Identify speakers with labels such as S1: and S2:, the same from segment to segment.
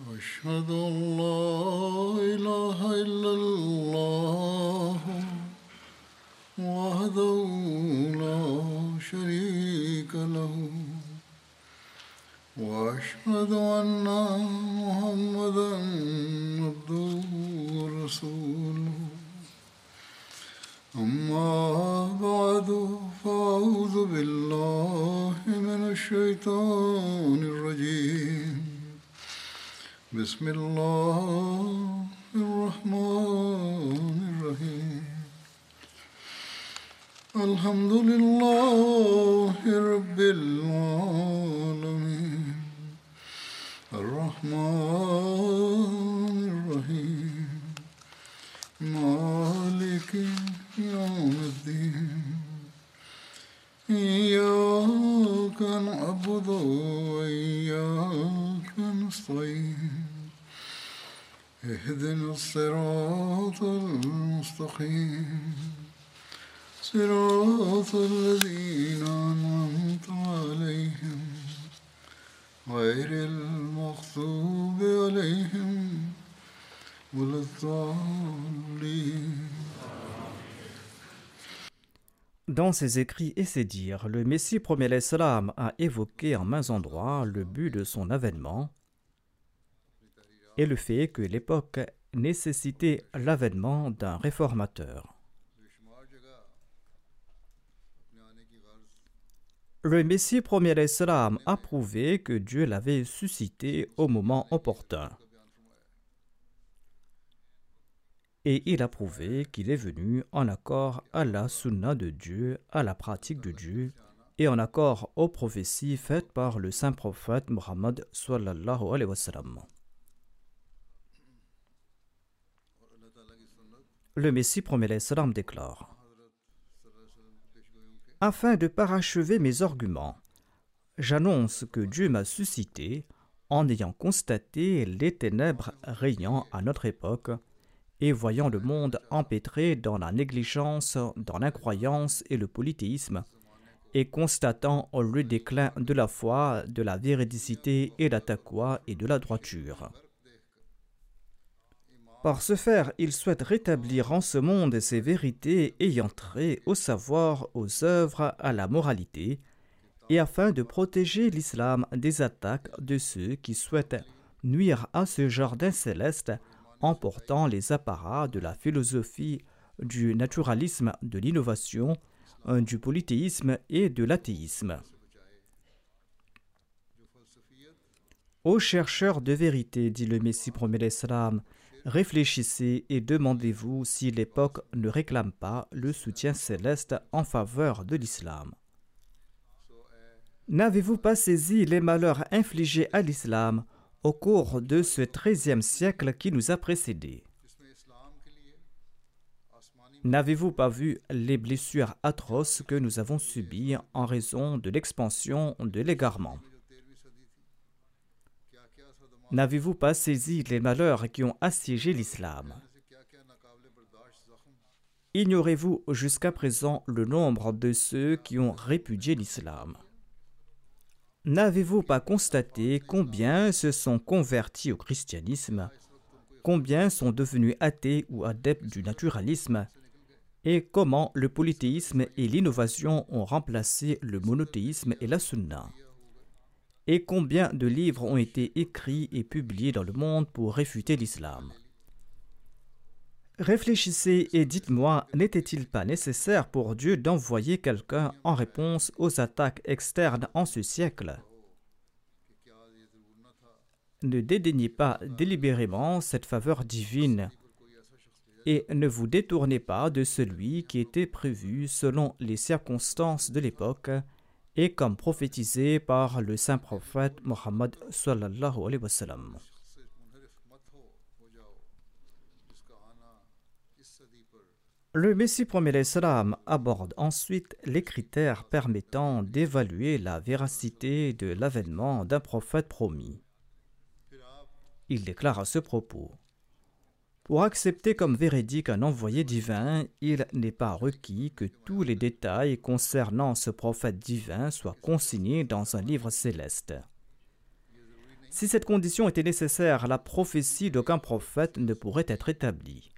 S1: أشهد أن لا إله إلا بسم الله الرحمن الرحيم الحمد لله المستقيم صراط الذين أنعمت عليهم غير المغضوب عليهم ولا الضالين
S2: Dans ses écrits et ses dires, le Messie premier l'Islam a évoqué en mains endroits le but de son avènement et le fait que l'époque nécessitait l'avènement d'un réformateur. Le Messie premier l'Islam a prouvé que Dieu l'avait suscité au moment opportun. Et il a prouvé qu'il est venu en accord à la sunna de Dieu, à la pratique de Dieu, et en accord aux prophéties faites par le saint prophète Muhammad sallallahu. Le Messie promet l'Islam déclare Afin de parachever mes arguments, j'annonce que Dieu m'a suscité en ayant constaté les ténèbres régnant à notre époque et voyant le monde empêtré dans la négligence, dans l'incroyance et le polythéisme, et constatant le déclin de la foi, de la véridicité et la taqwa et de la droiture. Par ce faire, il souhaite rétablir en ce monde ces vérités ayant trait au savoir, aux œuvres, à la moralité, et afin de protéger l'islam des attaques de ceux qui souhaitent nuire à ce jardin céleste en portant les apparats de la philosophie, du naturalisme, de l'innovation, du polythéisme et de l'athéisme. Ô chercheurs de vérité, dit le Messie premier l'Islam, réfléchissez et demandez-vous si l'époque ne réclame pas le soutien céleste en faveur de l'islam. N'avez-vous pas saisi les malheurs infligés à l'islam au cours de ce treizième siècle qui nous a précédés? N'avez-vous pas vu les blessures atroces que nous avons subies en raison de l'expansion de l'égarement? N'avez-vous pas saisi les malheurs qui ont assiégé l'islam? Ignorez-vous jusqu'à présent le nombre de ceux qui ont répudié l'islam? N'avez-vous pas constaté combien se sont convertis au christianisme Combien sont devenus athées ou adeptes du naturalisme Et comment le polythéisme et l'innovation ont remplacé le monothéisme et la sunna? Et combien de livres ont été écrits et publiés dans le monde pour réfuter l'islam? Réfléchissez et dites-moi, n'était-il pas nécessaire pour Dieu d'envoyer quelqu'un en réponse aux attaques externes en ce siècle? Ne dédaignez pas délibérément cette faveur divine et ne vous détournez pas de celui qui était prévu selon les circonstances de l'époque et comme prophétisé par le saint prophète Mohammed. Le Messie premier aborde ensuite les critères permettant d'évaluer la véracité de l'avènement d'un prophète promis. Il déclare à ce propos Pour accepter comme véridique un envoyé divin, il n'est pas requis que tous les détails concernant ce prophète divin soient consignés dans un livre céleste. Si cette condition était nécessaire, la prophétie d'aucun prophète ne pourrait être établie.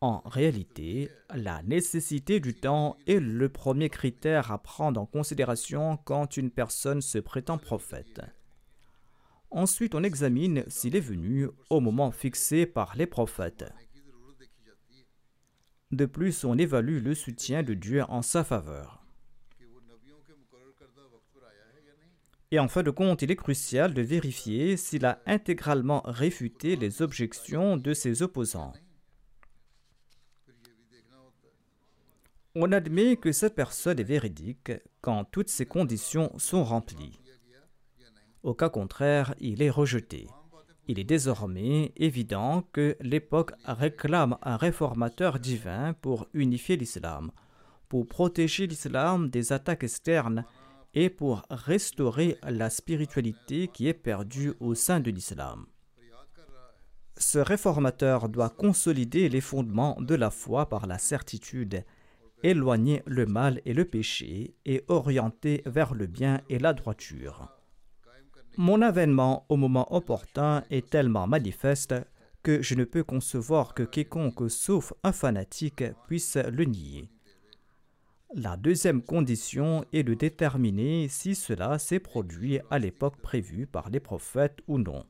S2: En réalité, la nécessité du temps est le premier critère à prendre en considération quand une personne se prétend prophète. Ensuite, on examine s'il est venu au moment fixé par les prophètes. De plus, on évalue le soutien de Dieu en sa faveur. Et en fin de compte, il est crucial de vérifier s'il a intégralement réfuté les objections de ses opposants. On admet que cette personne est véridique quand toutes ces conditions sont remplies. Au cas contraire, il est rejeté. Il est désormais évident que l'époque réclame un réformateur divin pour unifier l'islam, pour protéger l'islam des attaques externes et pour restaurer la spiritualité qui est perdue au sein de l'islam. Ce réformateur doit consolider les fondements de la foi par la certitude éloigner le mal et le péché et orienter vers le bien et la droiture. Mon avènement au moment opportun est tellement manifeste que je ne peux concevoir que quiconque sauf un fanatique puisse le nier. La deuxième condition est de déterminer si cela s'est produit à l'époque prévue par les prophètes ou non.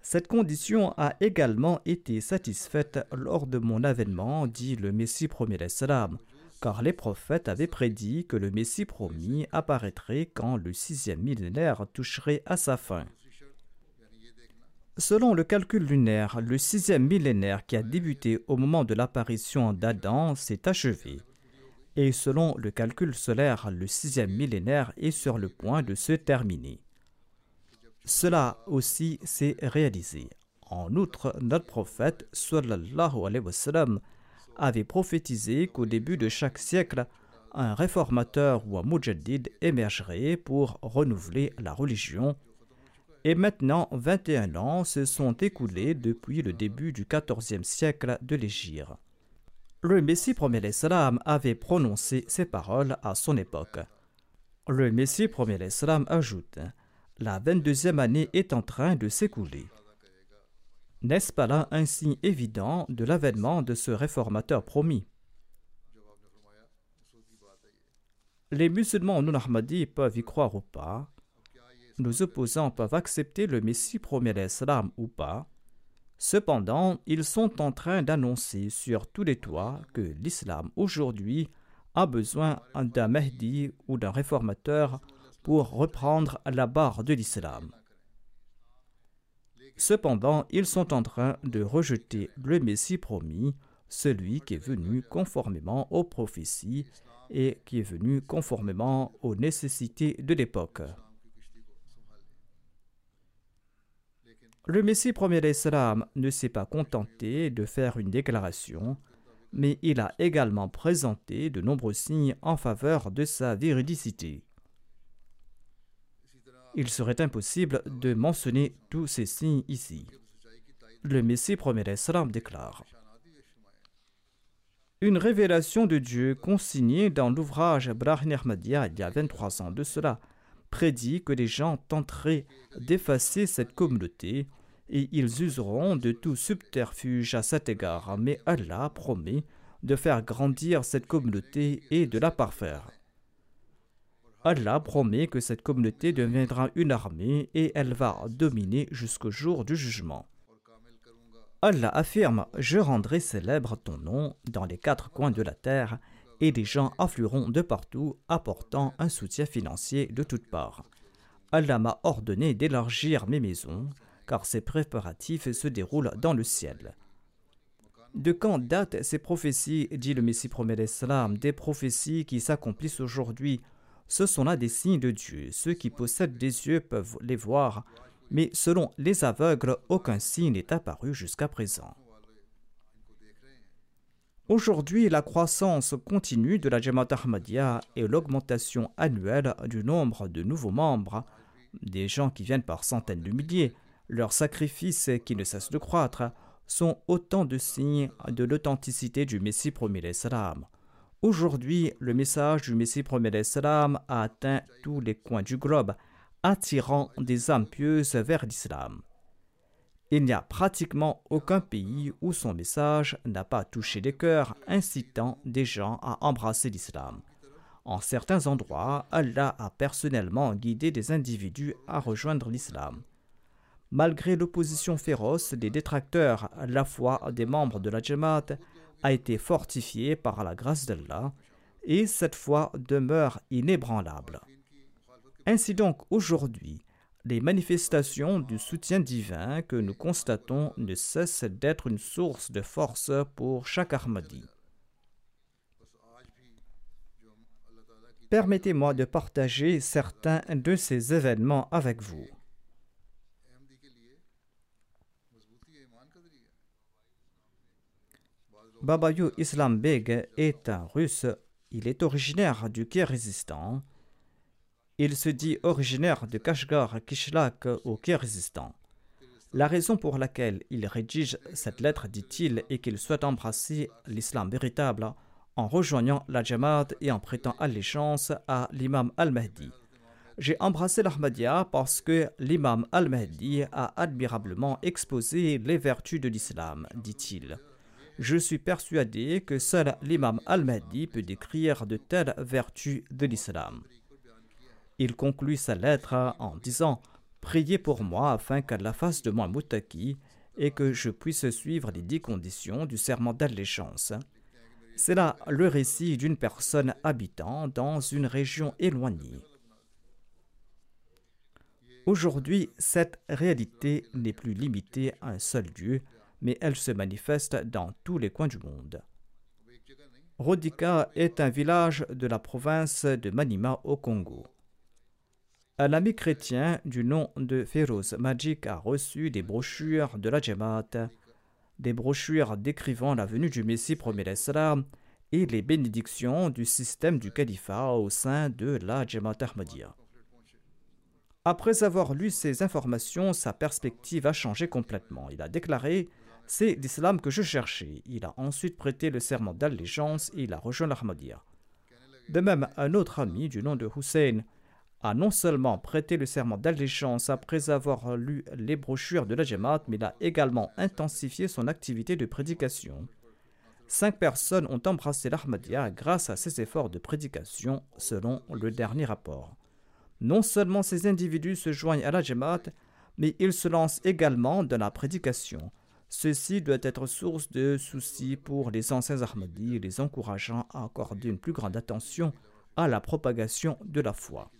S2: Cette condition a également été satisfaite lors de mon avènement, dit le Messie premier salam, car les prophètes avaient prédit que le Messie promis apparaîtrait quand le sixième millénaire toucherait à sa fin. Selon le calcul lunaire, le sixième millénaire qui a débuté au moment de l'apparition d'Adam s'est achevé. Et selon le calcul solaire, le sixième millénaire est sur le point de se terminer. Cela aussi s'est réalisé. En outre, notre prophète sallallahu alayhi wa sallam, avait prophétisé qu'au début de chaque siècle, un réformateur ou un mujaddid émergerait pour renouveler la religion. Et maintenant, 21 ans se sont écoulés depuis le début du 14e siècle de l'Égypte. Le Messie premier salam avait prononcé ces paroles à son époque. Le Messie premier salam ajoute la 22e année est en train de s'écouler. N'est-ce pas là un signe évident de l'avènement de ce réformateur promis? Les musulmans non ahmadis peuvent y croire ou pas. Nos opposants peuvent accepter le Messie premier l'Islam ou pas. Cependant, ils sont en train d'annoncer sur tous les toits que l'islam aujourd'hui a besoin d'un Mahdi ou d'un réformateur pour reprendre la barre de l'islam. Cependant, ils sont en train de rejeter le Messie promis, celui qui est venu conformément aux prophéties et qui est venu conformément aux nécessités de l'époque. Le Messie premier d'Islam ne s'est pas contenté de faire une déclaration, mais il a également présenté de nombreux signes en faveur de sa véridicité il serait impossible de mentionner tous ces signes ici. Le Messie premier salam déclare Une révélation de Dieu consignée dans l'ouvrage Brahim Ahmadiyya il y a 23 ans de cela prédit que les gens tenteraient d'effacer cette communauté et ils useront de tout subterfuge à cet égard, mais Allah promet de faire grandir cette communauté et de la parfaire. Allah promet que cette communauté deviendra une armée et elle va dominer jusqu'au jour du jugement. Allah affirme Je rendrai célèbre ton nom dans les quatre coins de la terre, et des gens afflueront de partout, apportant un soutien financier de toutes parts. Allah m'a ordonné d'élargir mes maisons, car ces préparatifs se déroulent dans le ciel. De quand datent ces prophéties, dit le Messie promet l'Islam, des prophéties qui s'accomplissent aujourd'hui ce sont là des signes de Dieu. Ceux qui possèdent des yeux peuvent les voir, mais selon les aveugles, aucun signe n'est apparu jusqu'à présent. Aujourd'hui, la croissance continue de la Jamaat Ahmadiyya et l'augmentation annuelle du nombre de nouveaux membres, des gens qui viennent par centaines de milliers, leurs sacrifices qui ne cessent de croître, sont autant de signes de l'authenticité du Messie premier salam. Aujourd'hui, le message du Messie premier salam a atteint tous les coins du globe. attirant des âmes pieuses vers l'islam. Il n'y a pratiquement aucun pays où son message n'a pas touché les cœurs, incitant des gens à embrasser l'islam. En certains endroits, Allah a personnellement guidé des individus à rejoindre l'islam. Malgré l'opposition féroce des détracteurs, la foi des membres de la Jamaat a été fortifiée par la grâce d'Allah et cette foi demeure inébranlable. Ainsi donc, aujourd'hui, les manifestations du soutien divin que nous constatons ne cessent d'être une source de force pour chaque Ahmadi. Permettez-moi de partager certains de ces événements avec vous. Babayou Islam Beg est un russe. Il est originaire du Kirghizistan il se dit originaire de Kashgar Kishlak au Kirghizistan. La raison pour laquelle il rédige cette lettre, dit-il, est qu'il souhaite embrasser l'islam véritable en rejoignant la Jamaat et en prêtant allégeance à l'imam al-Mahdi. J'ai embrassé l'Ahmadiyya parce que l'imam al-Mahdi a admirablement exposé les vertus de l'islam, dit-il. Je suis persuadé que seul l'imam al-Mahdi peut décrire de telles vertus de l'islam. Il conclut sa lettre en disant Priez pour moi afin qu'Allah fasse de moi moutaki et que je puisse suivre les dix conditions du serment d'allégeance. C'est là le récit d'une personne habitant dans une région éloignée. Aujourd'hui, cette réalité n'est plus limitée à un seul lieu, mais elle se manifeste dans tous les coins du monde. Rodika est un village de la province de Manima au Congo. Un ami chrétien du nom de Feroz Magic a reçu des brochures de la Jamaat, des brochures décrivant la venue du Messie premier et les bénédictions du système du califat au sein de la Jamaat Ahmadiyya. Après avoir lu ces informations, sa perspective a changé complètement. Il a déclaré C'est l'islam que je cherchais. Il a ensuite prêté le serment d'allégeance et il a rejoint l'Ahmadiyya. De même, un autre ami du nom de Hussein a non seulement prêté le serment d'allégeance après avoir lu les brochures de la Jamaat, mais il a également intensifié son activité de prédication. Cinq personnes ont embrassé l'Ahmadiyya grâce à ses efforts de prédication, selon le dernier rapport. Non seulement ces individus se joignent à la Jamaat, mais ils se lancent également dans la prédication. Ceci doit être source de soucis pour les anciens Ahmadis, les encourageant à accorder une plus grande attention à la propagation de la foi.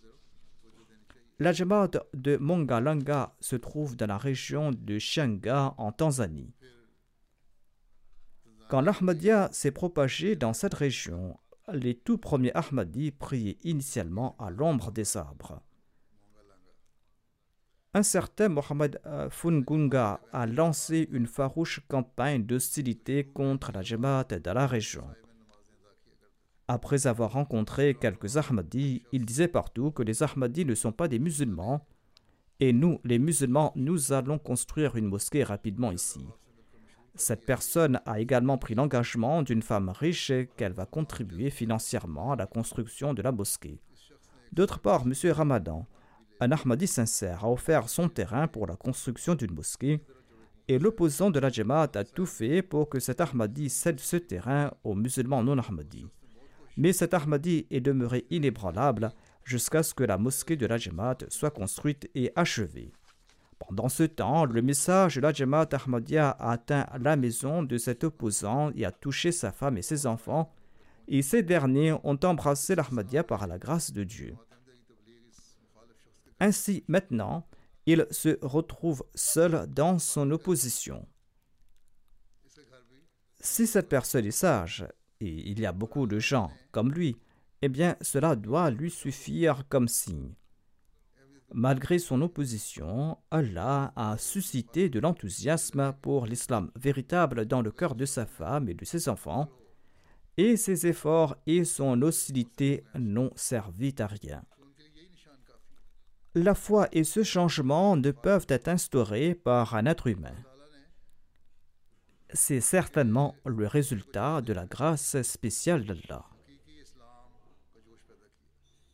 S2: La Jamaat de Mongalanga se trouve dans la région de Shanga en Tanzanie. Quand l'Ahmadiyya s'est propagé dans cette région, les tout premiers Ahmadis priaient initialement à l'ombre des arbres. Un certain Mohamed euh, Fungunga a lancé une farouche campagne d'hostilité contre la Jamaat dans la région. Après avoir rencontré quelques Ahmadis, il disait partout que les Ahmadis ne sont pas des musulmans, et nous, les musulmans, nous allons construire une mosquée rapidement ici. Cette personne a également pris l'engagement d'une femme riche qu'elle va contribuer financièrement à la construction de la mosquée. D'autre part, M. Ramadan, un Ahmadi sincère, a offert son terrain pour la construction d'une mosquée, et l'opposant de la Jamaat a tout fait pour que cet Ahmadi cède ce terrain aux musulmans non Ahmadis. Mais cet Ahmadi est demeuré inébranlable jusqu'à ce que la mosquée de la soit construite et achevée. Pendant ce temps, le message de la Jamaat Ahmadiyya a atteint la maison de cet opposant et a touché sa femme et ses enfants, et ces derniers ont embrassé l'Ahmadiyya par la grâce de Dieu. Ainsi, maintenant, il se retrouve seul dans son opposition. Si cette personne est sage, et il y a beaucoup de gens comme lui, eh bien cela doit lui suffire comme signe. Malgré son opposition, Allah a suscité de l'enthousiasme pour l'islam véritable dans le cœur de sa femme et de ses enfants, et ses efforts et son hostilité n'ont servi à rien. La foi et ce changement ne peuvent être instaurés par un être humain c'est certainement le résultat de la grâce spéciale d'Allah.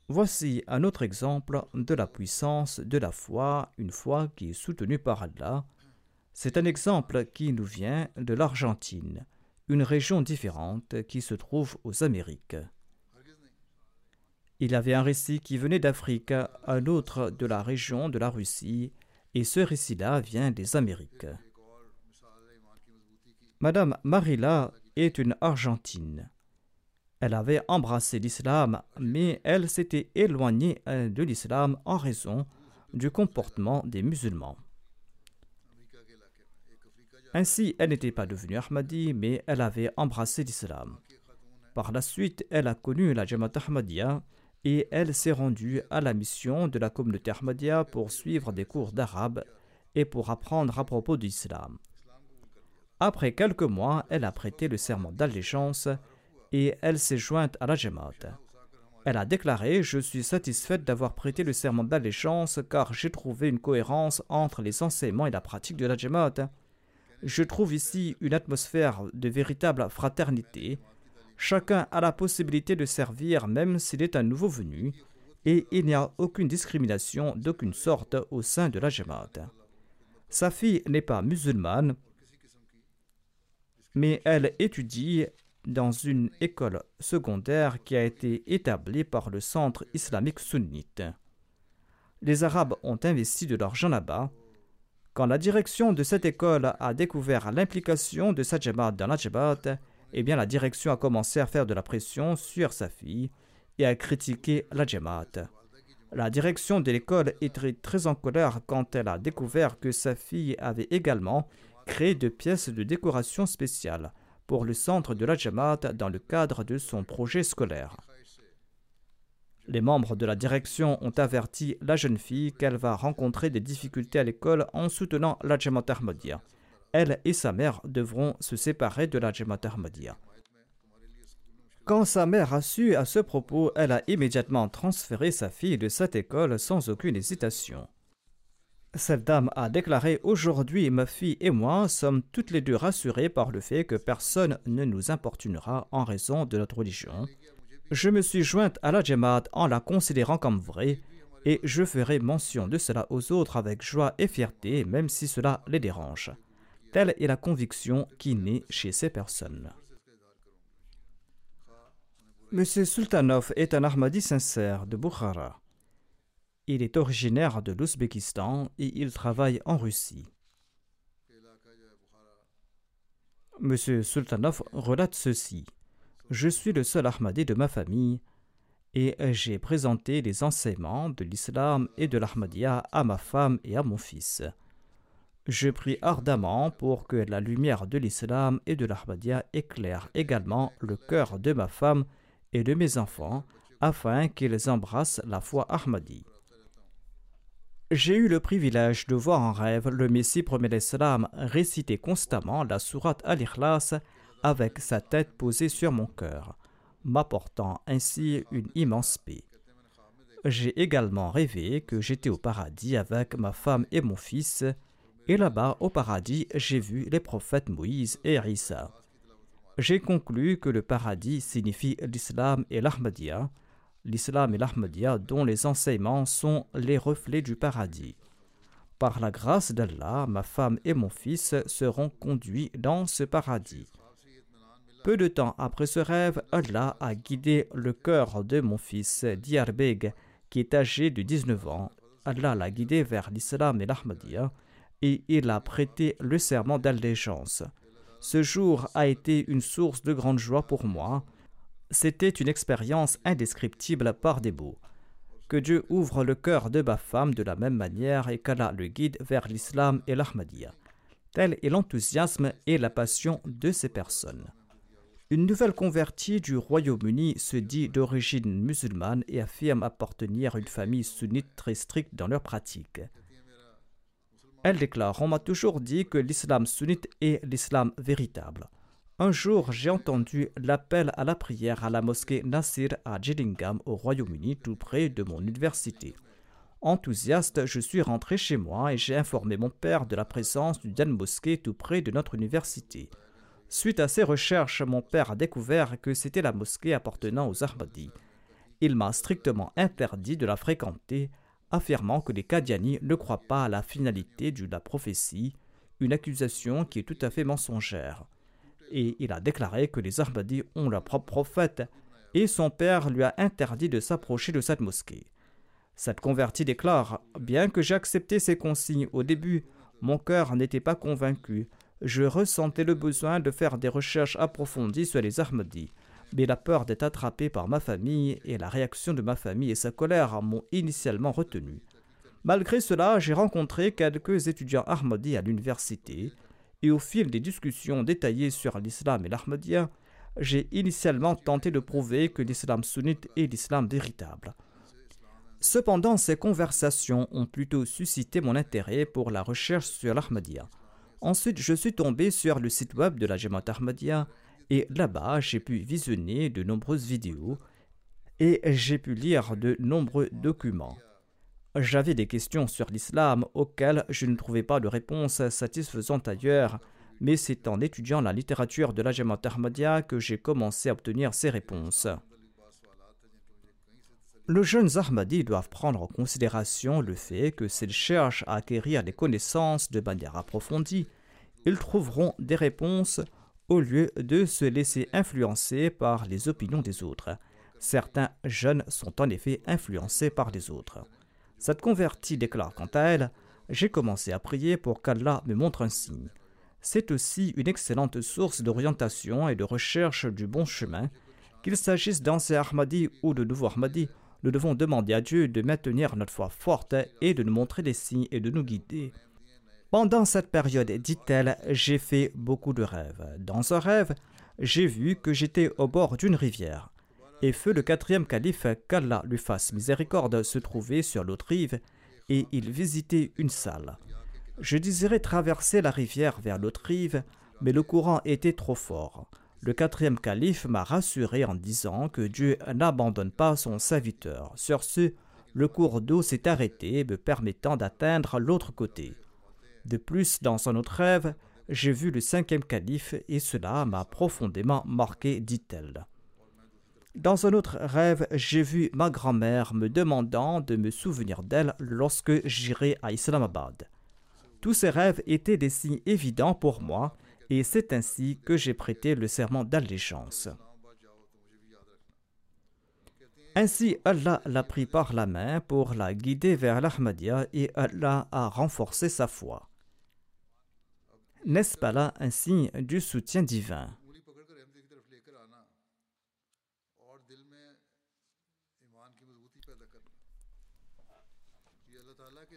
S2: Voici un autre exemple de la puissance de la foi, une foi qui est soutenue par Allah. C'est un exemple qui nous vient de l'Argentine, une région différente qui se trouve aux Amériques. Il avait un récit qui venait d'Afrique, un autre de la région de la Russie, et ce récit-là vient des Amériques. Madame Marilla est une Argentine. Elle avait embrassé l'islam, mais elle s'était éloignée euh, de l'islam en raison du comportement des musulmans. Ainsi, elle n'était pas devenue Ahmadi, mais elle avait embrassé l'islam. Par la suite, elle a connu la Jamaat Ahmadiyya et elle s'est rendue à la mission de la communauté Ahmadiyya pour suivre des cours d'arabe et pour apprendre à propos de l'islam. Après quelques mois, elle a prêté le serment d'allégeance et elle s'est jointe à la Jamaat. Elle a déclaré Je suis satisfaite d'avoir prêté le serment d'allégeance car j'ai trouvé une cohérence entre les enseignements et la pratique de la Jamaat. Je trouve ici une atmosphère de véritable fraternité. Chacun a la possibilité de servir même s'il est un nouveau venu et il n'y a aucune discrimination d'aucune sorte au sein de la Jamaat. Sa fille n'est pas musulmane, mais elle étudie dans une école secondaire qui a été établie par le Centre islamique sunnite. Les Arabes ont investi de l'argent là-bas. Quand la direction de cette école a découvert l'implication de Sajabat dans la eh bien la direction a commencé à faire de la pression sur sa fille et à critiquer la Jamaat. La direction de l'école était très en colère quand elle a découvert que sa fille avait également créé de pièces de décoration spéciales pour le centre de la Jamaat dans le cadre de son projet scolaire. Les membres de la direction ont averti la jeune fille qu'elle va rencontrer des difficultés à l'école en soutenant la Jamaat Ahmadiyya. Elle et sa mère devront se séparer de la Jamaat Ahmadiyya. Quand sa mère a su à ce propos, elle a immédiatement transféré sa fille de cette école sans aucune hésitation. Cette dame a déclaré Aujourd'hui, ma fille et moi sommes toutes les deux rassurées par le fait que personne ne nous importunera en raison de notre religion. Je me suis jointe à la Jamaat en la considérant comme vraie et je ferai mention de cela aux autres avec joie et fierté, même si cela les dérange. Telle est la conviction qui naît chez ces personnes. Monsieur Sultanov est un Ahmadi sincère de Bukhara. Il est originaire de l'Ouzbékistan et il travaille en Russie. Monsieur Sultanov relate ceci. Je suis le seul Ahmadi de ma famille et j'ai présenté les enseignements de l'islam et de l'Ahmadiyya à ma femme et à mon fils. Je prie ardemment pour que la lumière de l'islam et de l'Ahmadiyya éclaire également le cœur de ma femme et de mes enfants afin qu'ils embrassent la foi Ahmadi. J'ai eu le privilège de voir en rêve le Messie premier l'Islam réciter constamment la sourate Al-Ikhlas avec sa tête posée sur mon cœur, m'apportant ainsi une immense paix. J'ai également rêvé que j'étais au paradis avec ma femme et mon fils, et là-bas au paradis j'ai vu les prophètes Moïse et Rissa. J'ai conclu que le paradis signifie l'islam et l'Ahmadiyya, l'islam et l'Ahmadiyya dont les enseignements sont les reflets du paradis. Par la grâce d'Allah, ma femme et mon fils seront conduits dans ce paradis. Peu de temps après ce rêve, Allah a guidé le cœur de mon fils Diarbeg, qui est âgé de 19 ans. Allah l'a guidé vers l'islam et l'Ahmadiyya et il a prêté le serment d'allégeance. Ce jour a été une source de grande joie pour moi c'était une expérience indescriptible par des mots. Que Dieu ouvre le cœur de ma femme de la même manière et qu'Allah le guide vers l'islam et l'Ahmadiyya. Tel est l'enthousiasme et la passion de ces personnes. Une nouvelle convertie du Royaume-Uni se dit d'origine musulmane et affirme appartenir à une famille sunnite très stricte dans leurs pratiques. Elle déclare On m'a toujours dit que l'islam sunnite est l'islam véritable. Un jour, j'ai entendu l'appel à la prière à la mosquée Nasir à Gillingham, au Royaume-Uni, tout près de mon université. Enthousiaste, je suis rentré chez moi et j'ai informé mon père de la présence d'une mosquée tout près de notre université. Suite à ces recherches, mon père a découvert que c'était la mosquée appartenant aux Ahmadis. il m'a strictement interdit de la fréquenter, affirmant que les Kadiani ne croient pas à la finalité de la prophétie, une accusation qui est tout à fait mensongère. Et il a déclaré que les Ahmadis ont leur propre prophète, et son père lui a interdit de s'approcher de cette mosquée. Cette convertie déclare Bien que j'ai accepté ces consignes au début, mon cœur n'était pas convaincu. Je ressentais le besoin de faire des recherches approfondies sur les Ahmadis mais la peur d'être attrapé par ma famille et la réaction de ma famille et sa colère m'ont initialement retenu. Malgré cela, j'ai rencontré quelques étudiants Ahmadis à l'université et au fil des discussions détaillées sur l'islam et l'Ahmadiyya, j'ai initialement tenté de prouver que l'islam sunnite est l'islam véritable. Cependant, ces conversations ont plutôt suscité mon intérêt pour la recherche sur l'Ahmadiyya. Ensuite, je suis tombé sur le site web de la Jamaat Ahmadiyya et là-bas, j'ai pu visionner de nombreuses vidéos et j'ai pu lire de nombreux documents. J'avais des questions sur l'islam auxquelles je ne trouvais pas de réponse satisfaisante ailleurs, mais c'est en étudiant la littérature de la Jamaat que j'ai commencé à obtenir ces réponses. Les jeunes Ahmadis doivent prendre en considération le fait que s'ils cherchent à acquérir des connaissances de manière approfondie, ils trouveront des réponses au lieu de se laisser influencer par les opinions des autres. Certains jeunes sont en effet influencés par les autres. Cette convertie déclare quant à elle J'ai commencé à prier pour qu'Allah me montre un signe. C'est aussi une excellente source d'orientation et de recherche du bon chemin. Qu'il s'agisse d'anciens Ahmadis ou de nouveaux Ahmadis, nous devons demander à Dieu de maintenir notre foi forte et de nous montrer des signes et de nous guider. Pendant cette période, dit-elle, j'ai fait beaucoup de rêves. Dans un rêve, j'ai vu que j'étais au bord d'une rivière. Et feu le quatrième calife, qu'Allah lui fasse miséricorde, se trouvait sur l'autre rive, et il visitait une salle. Je désirais traverser la rivière vers l'autre rive, mais le courant était trop fort. Le quatrième calife m'a rassuré en disant que Dieu n'abandonne pas son serviteur. Sur ce, le cours d'eau s'est arrêté, me permettant d'atteindre l'autre côté. De plus, dans un autre rêve, j'ai vu le cinquième calife et cela m'a profondément marqué, dit-elle. Dans un autre rêve, j'ai vu ma grand-mère me demandant de me souvenir d'elle lorsque j'irai à Islamabad. Tous ces rêves étaient des signes évidents pour moi et c'est ainsi que j'ai prêté le serment d'allégeance. Ainsi, Allah l'a pris par la main pour la guider vers l'Ahmadiyya et Allah a renforcé sa foi. N'est-ce pas là un signe du soutien divin?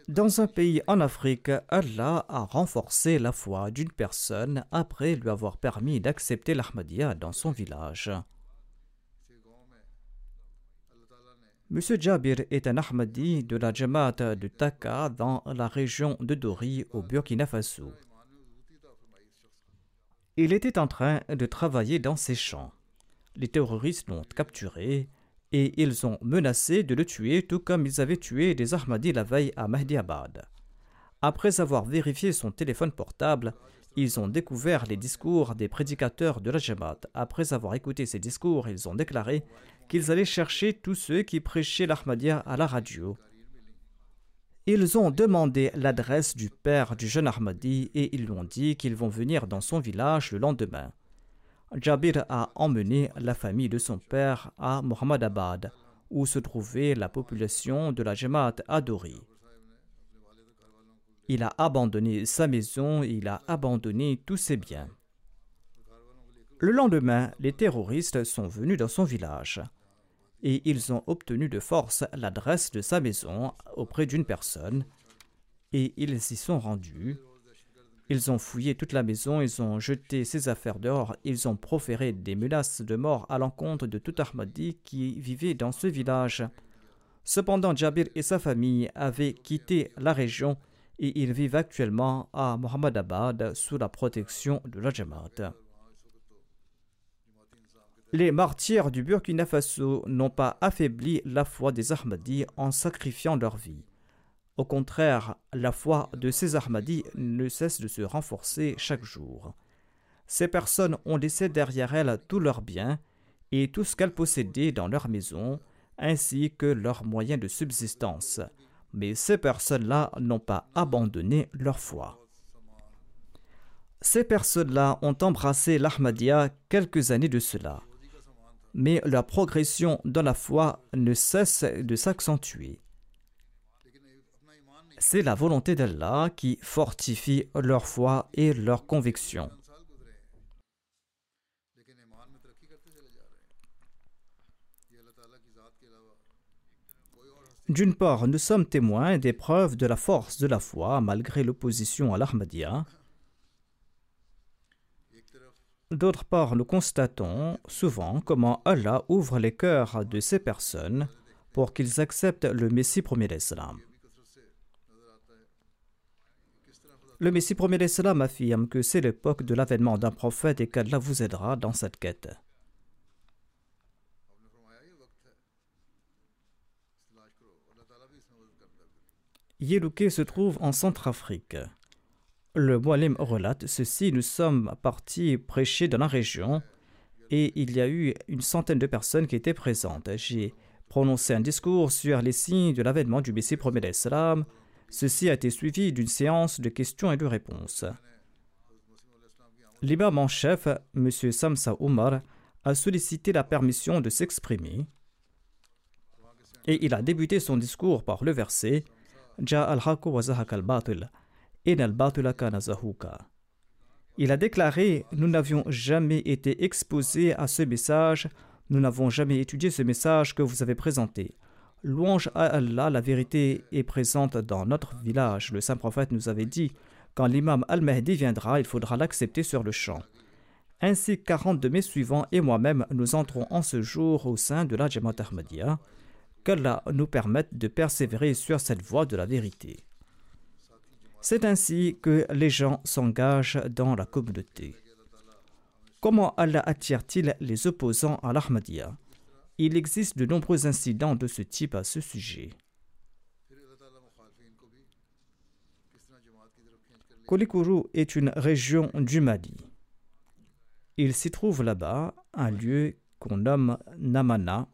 S2: Dans un pays en Afrique, Allah a renforcé la foi d'une personne après lui avoir permis d'accepter l'Ahmadiyya dans son village. Monsieur Jabir est un Ahmadi de la Jamaat de Taka dans la région de Dori au Burkina Faso. Il était en train de travailler dans ses champs. Les terroristes l'ont capturé et ils ont menacé de le tuer tout comme ils avaient tué des Ahmadis la veille à Mahdiabad. Après avoir vérifié son téléphone portable, ils ont découvert les discours des prédicateurs de la Jamaat. Après avoir écouté ces discours, ils ont déclaré qu'ils allaient chercher tous ceux qui prêchaient l'Ahmadiyya à la radio ils ont demandé l'adresse du père du jeune Ahmadi et ils lui ont dit qu'ils vont venir dans son village le lendemain. Jabir a emmené la famille de son père à Mohammadabad, où se trouvait la population de la Jamaat Adori. Il a abandonné sa maison et il a abandonné tous ses biens. Le lendemain, les terroristes sont venus dans son village et ils ont obtenu de force l'adresse de sa maison auprès d'une personne et ils s'y sont rendus. Ils ont fouillé toute la maison, ils ont jeté ses affaires dehors, ils ont proféré des menaces de mort à l'encontre de tout Ahmadi qui vivait dans ce village. Cependant, Jabir et sa famille avaient quitté la région et ils vivent actuellement à Mohammadabad sous la protection de la Jamaat. Les martyrs du Burkina Faso n'ont pas affaibli la foi des Ahmadis en sacrifiant leur vie. Au contraire, la foi de ces Ahmadis ne cesse de se renforcer chaque jour. Ces personnes ont laissé derrière elles tous leurs biens et tout ce qu'elles possédaient dans leur maison, ainsi que leurs moyens de subsistance. Mais ces personnes-là n'ont pas abandonné leur foi. Ces personnes-là ont embrassé l'Ahmadiyya quelques années de cela, mais leur progression dans la foi ne cesse de s'accentuer. C'est la volonté d'Allah qui fortifie leur foi et leur conviction. D'une part, nous sommes témoins des preuves de la force de la foi malgré l'opposition à l'Ahmadiyya. D'autre part, nous constatons souvent comment Allah ouvre les cœurs de ces personnes pour qu'ils acceptent le Messie premier d'Islam. Le Messie premier d'Islam affirme que c'est l'époque de l'avènement d'un prophète et qu'Allah vous aidera dans cette quête. Yelouké se trouve en Centrafrique. Le Mualim relate ceci Nous sommes partis prêcher dans la région et il y a eu une centaine de personnes qui étaient présentes. J'ai prononcé un discours sur les signes de l'avènement du Messie premier d'Islam. Ceci a été suivi d'une séance de questions et de réponses. L'imam en chef, M. Samsa Omar, a sollicité la permission de s'exprimer et il a débuté son discours par le verset il a déclaré Nous n'avions jamais été exposés à ce message, nous n'avons jamais étudié ce message que vous avez présenté. Louange à Allah, la vérité est présente dans notre village. Le saint prophète nous avait dit Quand l'imam Al-Mahdi viendra, il faudra l'accepter sur le champ. Ainsi, 40 de mes suivants et moi-même, nous entrons en ce jour au sein de la Jamaat Ahmadiyya qu'Allah nous permette de persévérer sur cette voie de la vérité. C'est ainsi que les gens s'engagent dans la communauté. Comment Allah attire-t-il les opposants à l'Ahmadiyya? Il existe de nombreux incidents de ce type à ce sujet. Kolikuru est une région du Mali. Il s'y trouve là-bas un lieu qu'on nomme Namana,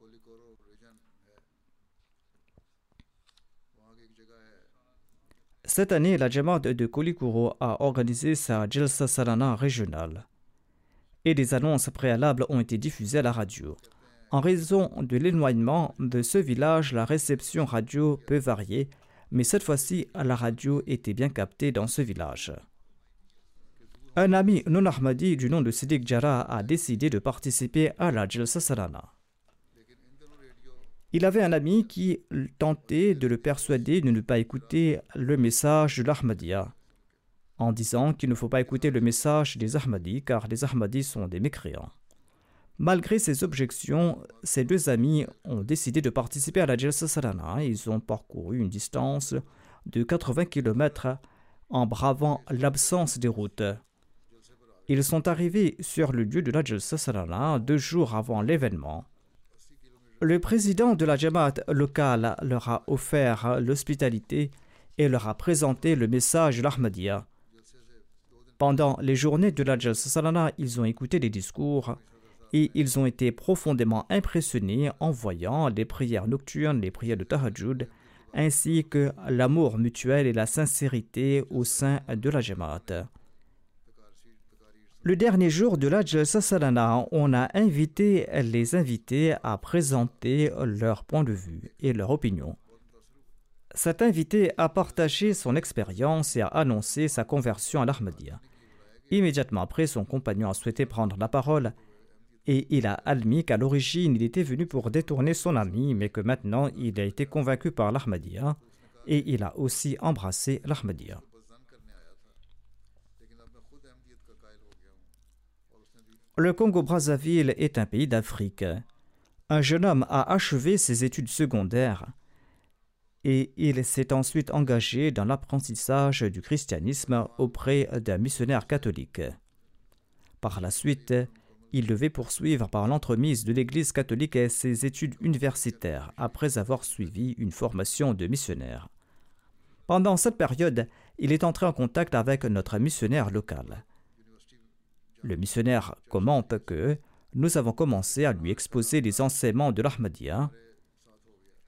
S2: Cette année, la Jamaat de Kolikuro a organisé sa Jalsa Salana régionale et des annonces préalables ont été diffusées à la radio. En raison de l'éloignement de ce village, la réception radio peut varier, mais cette fois-ci, la radio était bien captée dans ce village. Un ami non Ahmadi du nom de Siddiq Jara a décidé de participer à la Jalsa Salana. Il avait un ami qui tentait de le persuader de ne pas écouter le message de l'Ahmadiyya, en disant qu'il ne faut pas écouter le message des Ahmadis car les Ahmadis sont des mécréants. Malgré ces objections, ces deux amis ont décidé de participer à la Jalsa Salana. Ils ont parcouru une distance de 80 km en bravant l'absence des routes. Ils sont arrivés sur le lieu de la Jalsa Salana deux jours avant l'événement. Le président de la Jamaat locale leur a offert l'hospitalité et leur a présenté le message de l'Ahmadiyya. Pendant les journées de la Jalsa ils ont écouté les discours et ils ont été profondément impressionnés en voyant les prières nocturnes, les prières de Tahajjud, ainsi que l'amour mutuel et la sincérité au sein de la Jamaat. Le dernier jour de la Jalsa Salana, on a invité les invités à présenter leur point de vue et leur opinion. Cet invité a partagé son expérience et a annoncé sa conversion à l'Ahmadiyya. Immédiatement après, son compagnon a souhaité prendre la parole et il a admis qu'à l'origine il était venu pour détourner son ami, mais que maintenant il a été convaincu par l'Ahmadiyya et il a aussi embrassé l'Ahmadiyya. Le Congo-Brazzaville est un pays d'Afrique. Un jeune homme a achevé ses études secondaires et il s'est ensuite engagé dans l'apprentissage du christianisme auprès d'un missionnaire catholique. Par la suite, il devait poursuivre par l'entremise de l'Église catholique ses études universitaires après avoir suivi une formation de missionnaire. Pendant cette période, il est entré en contact avec notre missionnaire local. Le missionnaire commente que nous avons commencé à lui exposer les enseignements de l'Ahmadiyya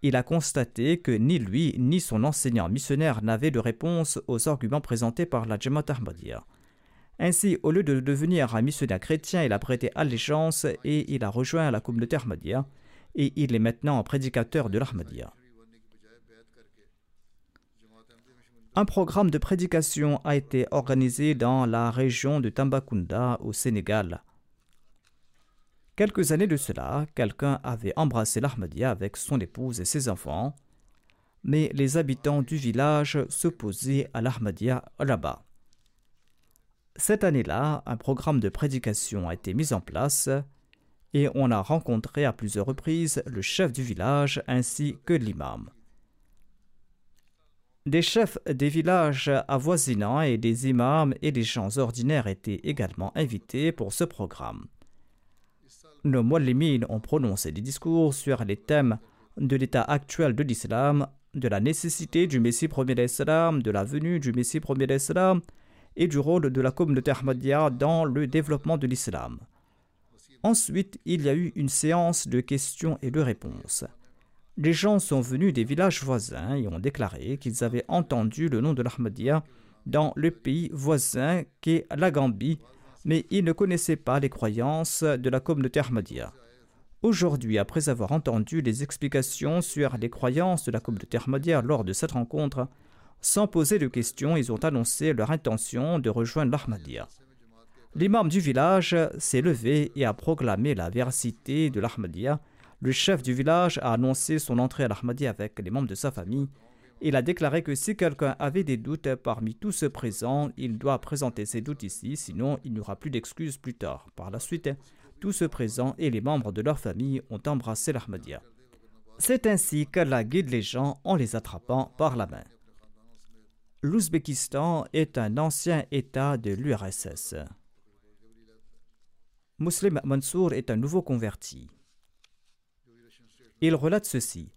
S2: il a constaté que ni lui ni son enseignant missionnaire n'avaient de réponse aux arguments présentés par la Jamaat Ahmadiyya. Ainsi, au lieu de devenir un missionnaire chrétien, il a prêté allégeance et il a rejoint la communauté Ahmadiyya et il est maintenant un prédicateur de l'Ahmadiyya. Un programme de prédication a été organisé dans la région de Tambacounda au Sénégal. Quelques années de cela, quelqu'un avait embrassé l'Ahmadiyya avec son épouse et ses enfants, mais les habitants du village s'opposaient à l'Ahmadiyya là-bas. Cette année-là, un programme de prédication a été mis en place et on a rencontré à plusieurs reprises le chef du village ainsi que l'imam. Des chefs des villages avoisinants et des imams et des gens ordinaires étaient également invités pour ce programme. Nos muallimines ont prononcé des discours sur les thèmes de l'état actuel de l'islam, de la nécessité du Messie premier d'Islam, de la venue du Messie premier d'Islam et du rôle de la communauté Ahmadiyya dans le développement de l'islam. Ensuite, il y a eu une séance de questions et de réponses. Les gens sont venus des villages voisins et ont déclaré qu'ils avaient entendu le nom de l'Ahmadiyya dans le pays voisin qu'est la Gambie, mais ils ne connaissaient pas les croyances de la communauté Ahmadiyya. Aujourd'hui, après avoir entendu les explications sur les croyances de la communauté Ahmadiyya lors de cette rencontre, sans poser de questions, ils ont annoncé leur intention de rejoindre l'Ahmadiyya. L'imam du village s'est levé et a proclamé la véracité de l'Ahmadiyya le chef du village a annoncé son entrée à l'Ahmadiyya avec les membres de sa famille. Il a déclaré que si quelqu'un avait des doutes parmi tous ceux présents, il doit présenter ses doutes ici, sinon il n'y aura plus d'excuses plus tard. Par la suite, tous ceux présents et les membres de leur famille ont embrassé l'Ahmadiyya. C'est ainsi qu'Allah guide les gens en les attrapant par la main. L'Ouzbékistan est un ancien État de l'URSS. Muslim Mansour est un nouveau converti. Il relate ceci.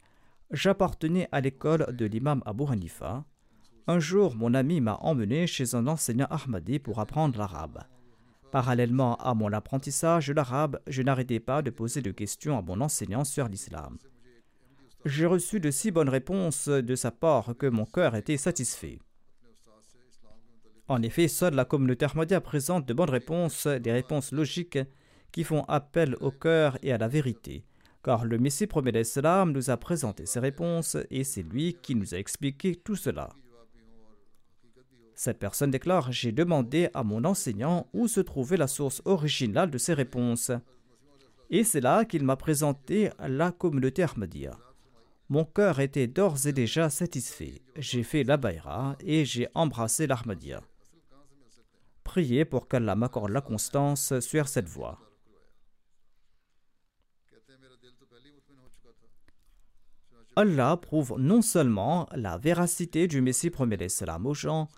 S2: J'appartenais à l'école de l'imam Abu Hanifa. Un jour, mon ami m'a emmené chez un enseignant ahmadi pour apprendre l'arabe. Parallèlement à mon apprentissage de l'arabe, je n'arrêtais pas de poser des questions à mon enseignant sur l'islam. J'ai reçu de si bonnes réponses de sa part que mon cœur était satisfait. En effet, seule la communauté Ahmadiyya présente de bonnes réponses, des réponses logiques qui font appel au cœur et à la vérité car le Messie premier d'Islam nous a présenté ses réponses et c'est lui qui nous a expliqué tout cela. Cette personne déclare J'ai demandé à mon enseignant où se trouvait la source originale de ces réponses. Et c'est là qu'il m'a présenté la communauté Ahmadiyya. Mon cœur était d'ores et déjà satisfait. J'ai fait la baïra et j'ai embrassé l'Ahmadiyya. Priez pour qu'Allah m'accorde la constance sur cette voie. Allah prouve non seulement la véracité du Messie premier d'Islam aux gens,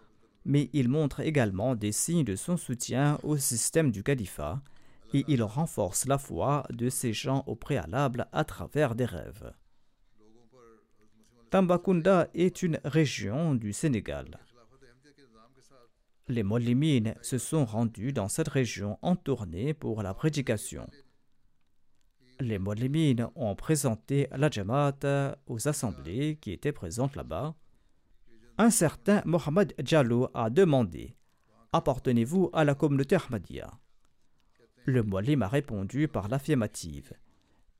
S2: mais il montre également des signes de son soutien au système du califat et il renforce la foi de ces gens au préalable à travers des rêves. Tambacounda est une région du Sénégal. Les Molimines se sont rendus dans cette région en tournée pour la prédication les Molimines ont présenté la Jamaat aux assemblées qui étaient présentes là-bas. Un certain Mohamed Jalou a demandé Appartenez-vous à la communauté Ahmadiyya? Le Molim a répondu par l'affirmative.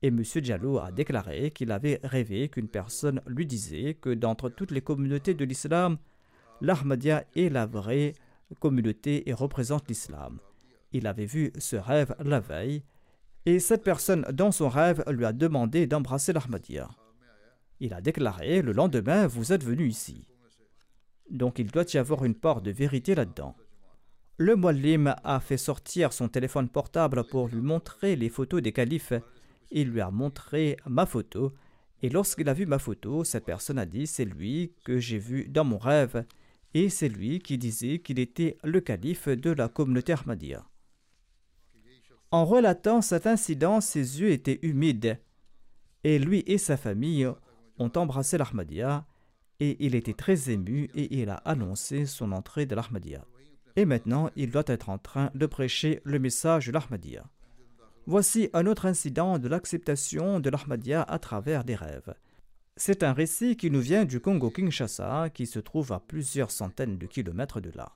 S2: Et M. Jalou a déclaré qu'il avait rêvé qu'une personne lui disait que d'entre toutes les communautés de l'islam, l'Ahmadiyya est la vraie communauté et représente l'islam. Il avait vu ce rêve la veille et cette personne, dans son rêve, lui a demandé d'embrasser l'Ahmadiyya. Il a déclaré Le lendemain, vous êtes venu ici. Donc il doit y avoir une part de vérité là-dedans. Le Muallim a fait sortir son téléphone portable pour lui montrer les photos des califes. Il lui a montré ma photo. Et lorsqu'il a vu ma photo, cette personne a dit C'est lui que j'ai vu dans mon rêve. Et c'est lui qui disait qu'il était le calife de la communauté Ahmadiyya. En relatant cet incident, ses yeux étaient humides, et lui et sa famille ont embrassé l'Ahmadiyya, et il était très ému et il a annoncé son entrée de l'Ahmadiyya. Et maintenant, il doit être en train de prêcher le message de l'Ahmadiyya. Voici un autre incident de l'acceptation de l'Ahmadiyya à travers des rêves. C'est un récit qui nous vient du Congo-Kinshasa, qui se trouve à plusieurs centaines de kilomètres de là.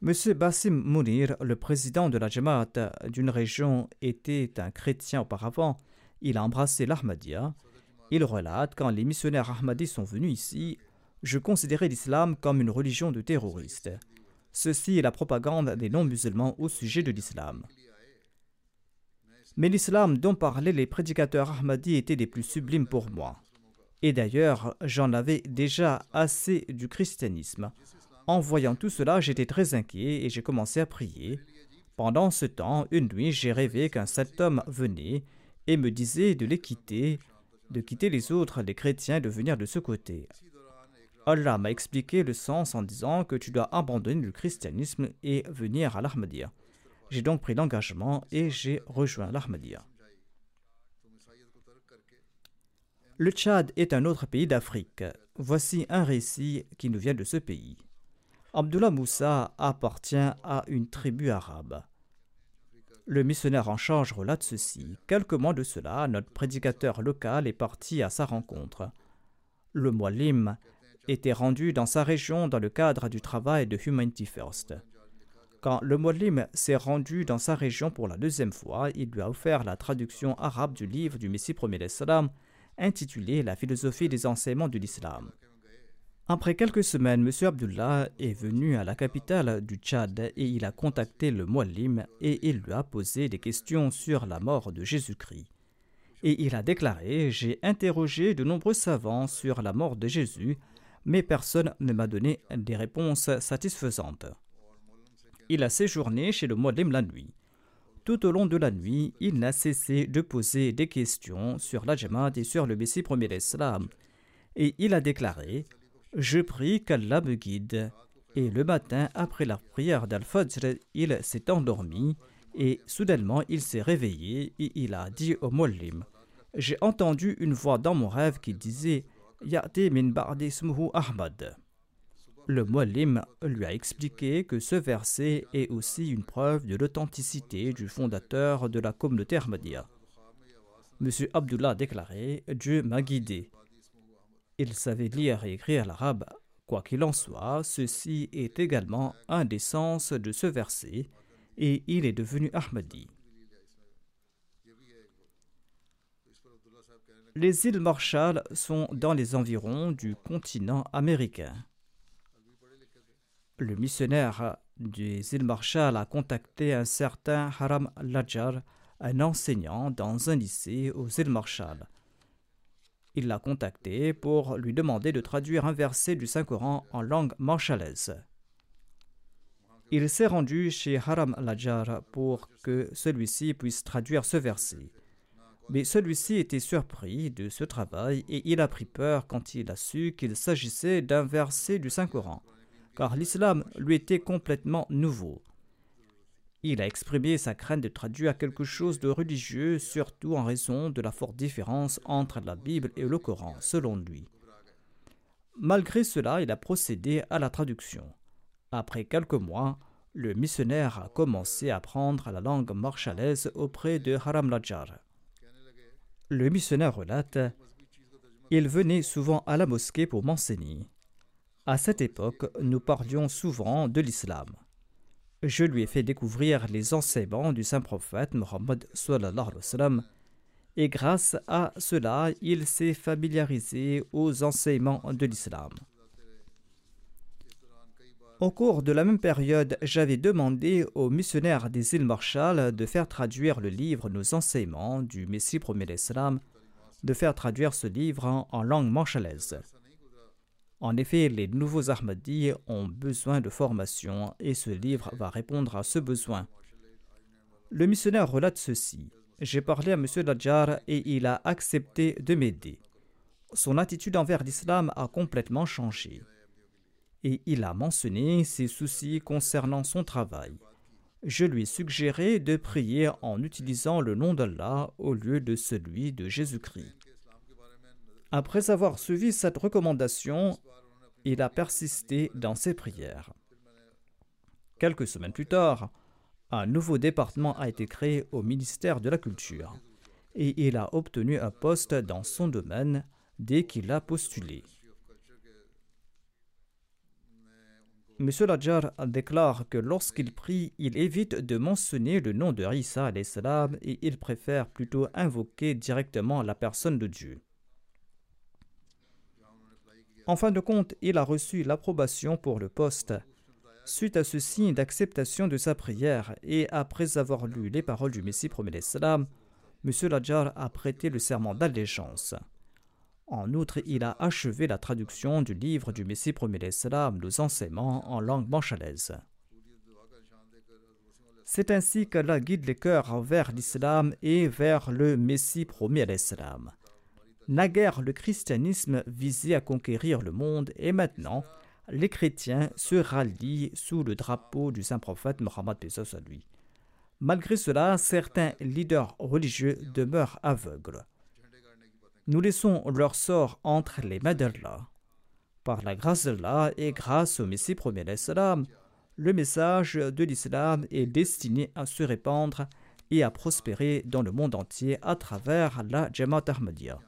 S2: Monsieur Bassim Mounir, le président de la Jamaat d'une région, était un chrétien auparavant. Il a embrassé l'Ahmadiyya. Il relate quand les missionnaires ahmadis sont venus ici, je considérais l'islam comme une religion de terroristes. Ceci est la propagande des non-musulmans au sujet de l'islam. Mais l'islam dont parlaient les prédicateurs ahmadis était des plus sublimes pour moi. Et d'ailleurs, j'en avais déjà assez du christianisme. En voyant tout cela, j'étais très inquiet et j'ai commencé à prier. Pendant ce temps, une nuit, j'ai rêvé qu'un sept homme venait et me disait de les quitter, de quitter les autres, les chrétiens, de venir de ce côté. Allah m'a expliqué le sens en disant que tu dois abandonner le christianisme et venir à l'Ahmadiyya. J'ai donc pris l'engagement et j'ai rejoint l'Ahmadiyya. Le Tchad est un autre pays d'Afrique. Voici un récit qui nous vient de ce pays. Abdullah Moussa appartient à une tribu arabe. Le missionnaire en charge relate ceci. Quelques mois de cela, notre prédicateur local est parti à sa rencontre. Le Mualim était rendu dans sa région dans le cadre du travail de Humanity First. Quand le Mualim s'est rendu dans sa région pour la deuxième fois, il lui a offert la traduction arabe du livre du Messie premier d'Islam intitulé La philosophie des enseignements de l'islam. Après quelques semaines, M. Abdullah est venu à la capitale du Tchad et il a contacté le Mualim et il lui a posé des questions sur la mort de Jésus-Christ. Et il a déclaré J'ai interrogé de nombreux savants sur la mort de Jésus, mais personne ne m'a donné des réponses satisfaisantes. Il a séjourné chez le Mualim la nuit. Tout au long de la nuit, il n'a cessé de poser des questions sur la et sur le Messie premier d'Islam. Et il a déclaré je prie qu'Allah me guide. Et le matin, après la prière d'Al-Fajr, il s'est endormi et soudainement il s'est réveillé et il a dit au Mollim J'ai entendu une voix dans mon rêve qui disait Ya'ti min Ahmad. Le Mollim lui a expliqué que ce verset est aussi une preuve de l'authenticité du fondateur de la communauté Ahmadiyya. Monsieur Abdullah a déclaré Dieu m'a guidé. Il savait lire et écrire l'arabe. Quoi qu'il en soit, ceci est également un des sens de ce verset, et il est devenu Ahmadi. Les îles Marshall sont dans les environs du continent américain. Le missionnaire des îles Marshall a contacté un certain Haram Lajar, un enseignant dans un lycée aux îles Marshall. Il l'a contacté pour lui demander de traduire un verset du Saint-Coran en langue marshalaise. Il s'est rendu chez Haram Lajar pour que celui-ci puisse traduire ce verset. Mais celui-ci était surpris de ce travail et il a pris peur quand il a su qu'il s'agissait d'un verset du Saint-Coran, car l'islam lui était complètement nouveau. Il a exprimé sa crainte de traduire quelque chose de religieux, surtout en raison de la forte différence entre la Bible et le Coran, selon lui. Malgré cela, il a procédé à la traduction. Après quelques mois, le missionnaire a commencé à apprendre la langue marshalaise auprès de Haram Lajar. Le missionnaire relate Il venait souvent à la mosquée pour m'enseigner. À cette époque, nous parlions souvent de l'islam je lui ai fait découvrir les enseignements du saint prophète Mohammed et grâce à cela, il s'est familiarisé aux enseignements de l'islam. Au cours de la même période, j'avais demandé aux missionnaires des îles Marshall de faire traduire le livre Nos enseignements du Messie premier l'Islam, de faire traduire ce livre en langue marshalaise. En effet, les nouveaux Ahmadis ont besoin de formation et ce livre va répondre à ce besoin. Le missionnaire relate ceci. J'ai parlé à M. Lajar et il a accepté de m'aider. Son attitude envers l'islam a complètement changé. Et il a mentionné ses soucis concernant son travail. Je lui ai suggéré de prier en utilisant le nom d'Allah au lieu de celui de Jésus-Christ. Après avoir suivi cette recommandation, il a persisté dans ses prières. Quelques semaines plus tard, un nouveau département a été créé au ministère de la Culture et il a obtenu un poste dans son domaine dès qu'il a postulé. M. Lajar déclare que lorsqu'il prie, il évite de mentionner le nom de Isa et il préfère plutôt invoquer directement la personne de Dieu. En fin de compte, il a reçu l'approbation pour le poste. Suite à ce signe d'acceptation de sa prière et après avoir lu les paroles du Messie premier l'Islam, M. Lajar a prêté le serment d'allégeance. En outre, il a achevé la traduction du livre du Messie premier l'Islam, nos enseignements en langue manchalaise. C'est ainsi qu'Allah guide les cœurs vers l'islam et vers le Messie premier l'Islam. Naguère, le christianisme visait à conquérir le monde et maintenant, les chrétiens se rallient sous le drapeau du saint prophète Mohammed à lui. Malgré cela, certains leaders religieux demeurent aveugles. Nous laissons leur sort entre les mains d'Allah. Par la grâce d'Allah et grâce au Messie premier l'Islam, le message de l'islam est destiné à se répandre et à prospérer dans le monde entier à travers la Jamaat Ahmadiyya.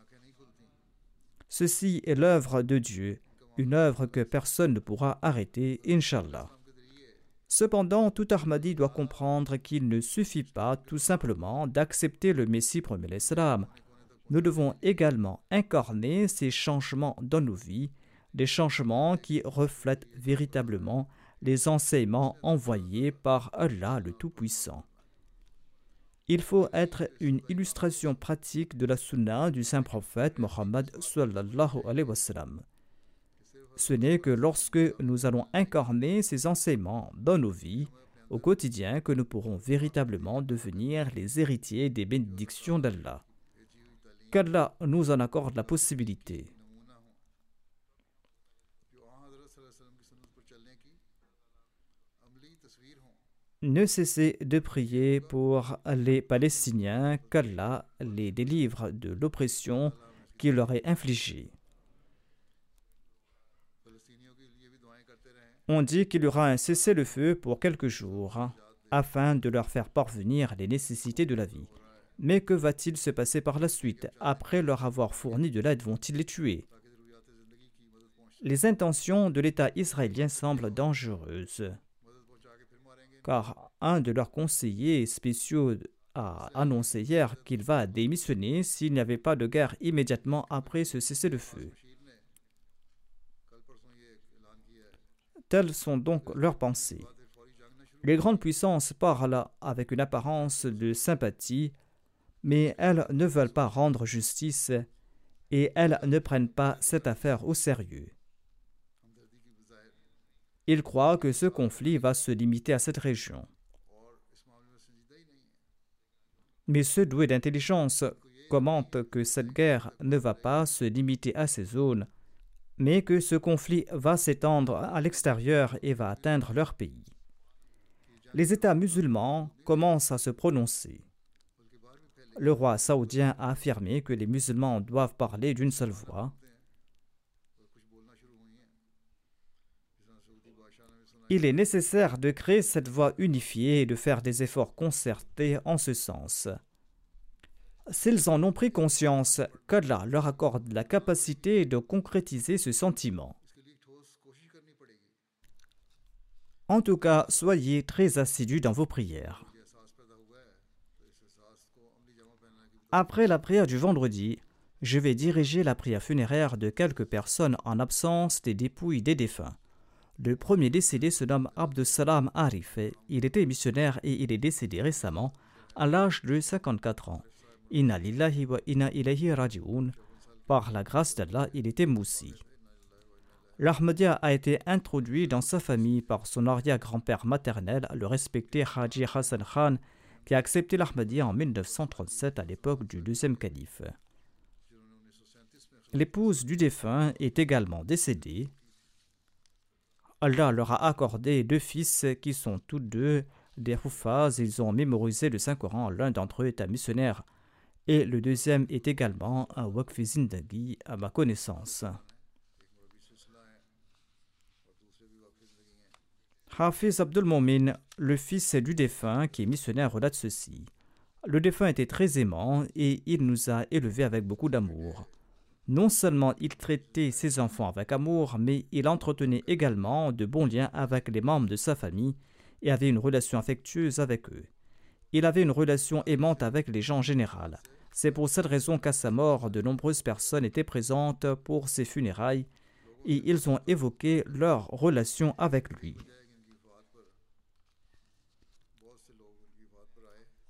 S2: Ceci est l'œuvre de Dieu, une œuvre que personne ne pourra arrêter, Inshallah. Cependant, tout Ahmadi doit comprendre qu'il ne suffit pas tout simplement d'accepter le Messie premier l'Islam. Nous devons également incarner ces changements dans nos vies, des changements qui reflètent véritablement les enseignements envoyés par Allah le Tout-Puissant. Il faut être une illustration pratique de la sunna du saint prophète Mohammed sallallahu alayhi wa sallam. Ce n'est que lorsque nous allons incarner ces enseignements dans nos vies au quotidien que nous pourrons véritablement devenir les héritiers des bénédictions d'Allah. Qu'Allah nous en accorde la possibilité. Ne cessez de prier pour les Palestiniens qu'Allah les délivre de l'oppression qu'il leur est infligée. On dit qu'il y aura un cessez-le-feu pour quelques jours afin de leur faire parvenir les nécessités de la vie. Mais que va-t-il se passer par la suite Après leur avoir fourni de l'aide, vont-ils les tuer? Les intentions de l'État israélien semblent dangereuses car un de leurs conseillers spéciaux a annoncé hier qu'il va démissionner s'il n'y avait pas de guerre immédiatement après ce cessez-le-feu. Telles sont donc leurs pensées. Les grandes puissances parlent avec une apparence de sympathie, mais elles ne veulent pas rendre justice et elles ne prennent pas cette affaire au sérieux. Il croit que ce conflit va se limiter à cette région. Mais ceux doués d'intelligence commentent que cette guerre ne va pas se limiter à ces zones, mais que ce conflit va s'étendre à l'extérieur et va atteindre leur pays. Les États musulmans commencent à se prononcer. Le roi saoudien a affirmé que les musulmans doivent parler d'une seule voix Il est nécessaire de créer cette voie unifiée et de faire des efforts concertés en ce sens. S'ils en ont pris conscience, qu'Allah leur accorde la capacité de concrétiser ce sentiment. En tout cas, soyez très assidus dans vos prières. Après la prière du vendredi, je vais diriger la prière funéraire de quelques personnes en absence des dépouilles des défunts. Le premier décédé se nomme Abdussalam Arif. Il était missionnaire et il est décédé récemment à l'âge de 54 ans. Inna lillahi wa inna ilayhi raji'un. Par la grâce d'Allah, il était moussi. L'Ahmadiyya a été introduit dans sa famille par son arrière-grand-père maternel, le respecté Haji Hassan Khan, qui a accepté l'Ahmadiyya en 1937 à l'époque du deuxième calife. L'épouse du défunt est également décédée Allah leur a accordé deux fils qui sont tous deux des Hufaz. Ils ont mémorisé le Saint-Coran. L'un d'entre eux est un missionnaire et le deuxième est également un Waqfi Zindagi à ma connaissance. Hafiz Abdul Momin, le fils du défunt qui est missionnaire, relate ceci. Le défunt était très aimant et il nous a élevés avec beaucoup d'amour. Non seulement il traitait ses enfants avec amour, mais il entretenait également de bons liens avec les membres de sa famille et avait une relation affectueuse avec eux. Il avait une relation aimante avec les gens en général. C'est pour cette raison qu'à sa mort, de nombreuses personnes étaient présentes pour ses funérailles et ils ont évoqué leur relation avec lui.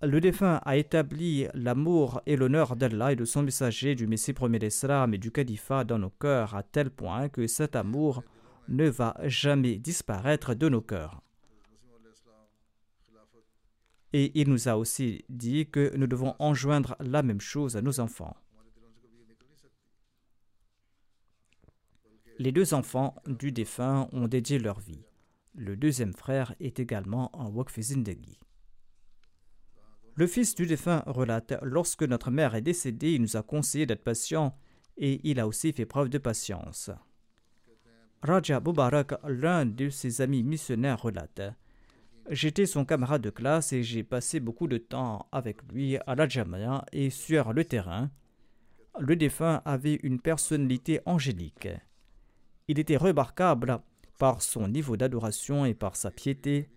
S2: Le défunt a établi l'amour et l'honneur d'Allah et de son messager du Messie premier d'Islam et du califat dans nos cœurs à tel point que cet amour ne va jamais disparaître de nos cœurs. Et il nous a aussi dit que nous devons enjoindre la même chose à nos enfants. Les deux enfants du défunt ont dédié leur vie. Le deuxième frère est également en Waqf Zindagi. Le fils du défunt relate Lorsque notre mère est décédée, il nous a conseillé d'être patient et il a aussi fait preuve de patience. Raja Mubarak, l'un de ses amis missionnaires, relate J'étais son camarade de classe et j'ai passé beaucoup de temps avec lui à la Jamia et sur le terrain. Le défunt avait une personnalité angélique. Il était remarquable par son niveau d'adoration et par sa piété.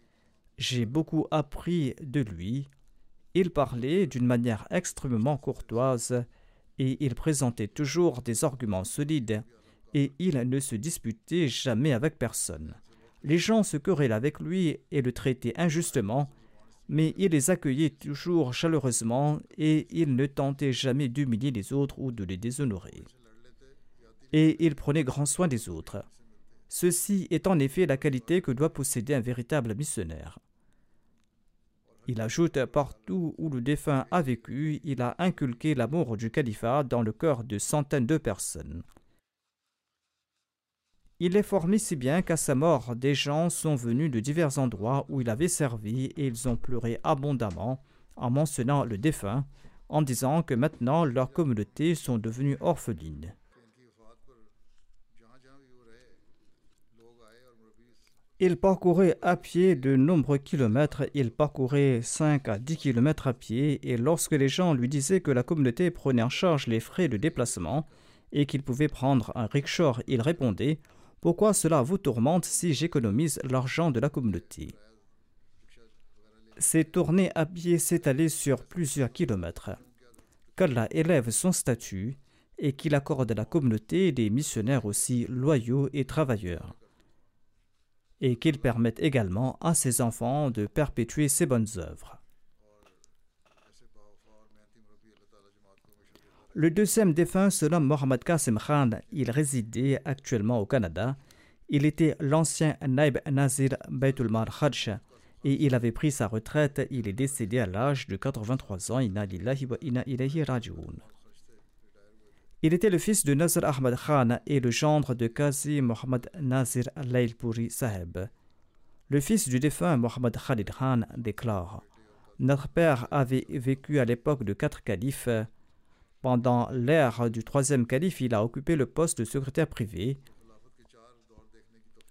S2: J'ai beaucoup appris de lui. Il parlait d'une manière extrêmement courtoise et il présentait toujours des arguments solides et il ne se disputait jamais avec personne. Les gens se querellaient avec lui et le traitaient injustement, mais il les accueillait toujours chaleureusement et il ne tentait jamais d'humilier les autres ou de les déshonorer. Et il prenait grand soin des autres. Ceci est en effet la qualité que doit posséder un véritable missionnaire. Il ajoute partout où le défunt a vécu, il a inculqué l'amour du califat dans le cœur de centaines de personnes. Il est formé si bien qu'à sa mort, des gens sont venus de divers endroits où il avait servi et ils ont pleuré abondamment en mentionnant le défunt, en disant que maintenant leurs communautés sont devenues orphelines. Il parcourait à pied de nombreux kilomètres, il parcourait 5 à 10 kilomètres à pied, et lorsque les gens lui disaient que la communauté prenait en charge les frais de déplacement et qu'il pouvait prendre un rickshaw, il répondait Pourquoi cela vous tourmente si j'économise l'argent de la communauté? Ces tournées à pied s'étalaient sur plusieurs kilomètres. Qu'Allah élève son statut et qu'il accorde à la communauté des missionnaires aussi loyaux et travailleurs et qu'il permette également à ses enfants de perpétuer ses bonnes œuvres. Le deuxième défunt se nomme Mohamed Qasim Khan. Il résidait actuellement au Canada. Il était l'ancien Naib Nazir Baitul Mal et il avait pris sa retraite. Il est décédé à l'âge de 83 ans. Inna. Il était le fils de Nazir Ahmad Khan et le gendre de Qazi Mohammad Nazir Lailpuri Saheb. Le fils du défunt Mohammad Khalid Khan déclare Notre père avait vécu à l'époque de quatre califes. Pendant l'ère du troisième calife, il a occupé le poste de secrétaire privé.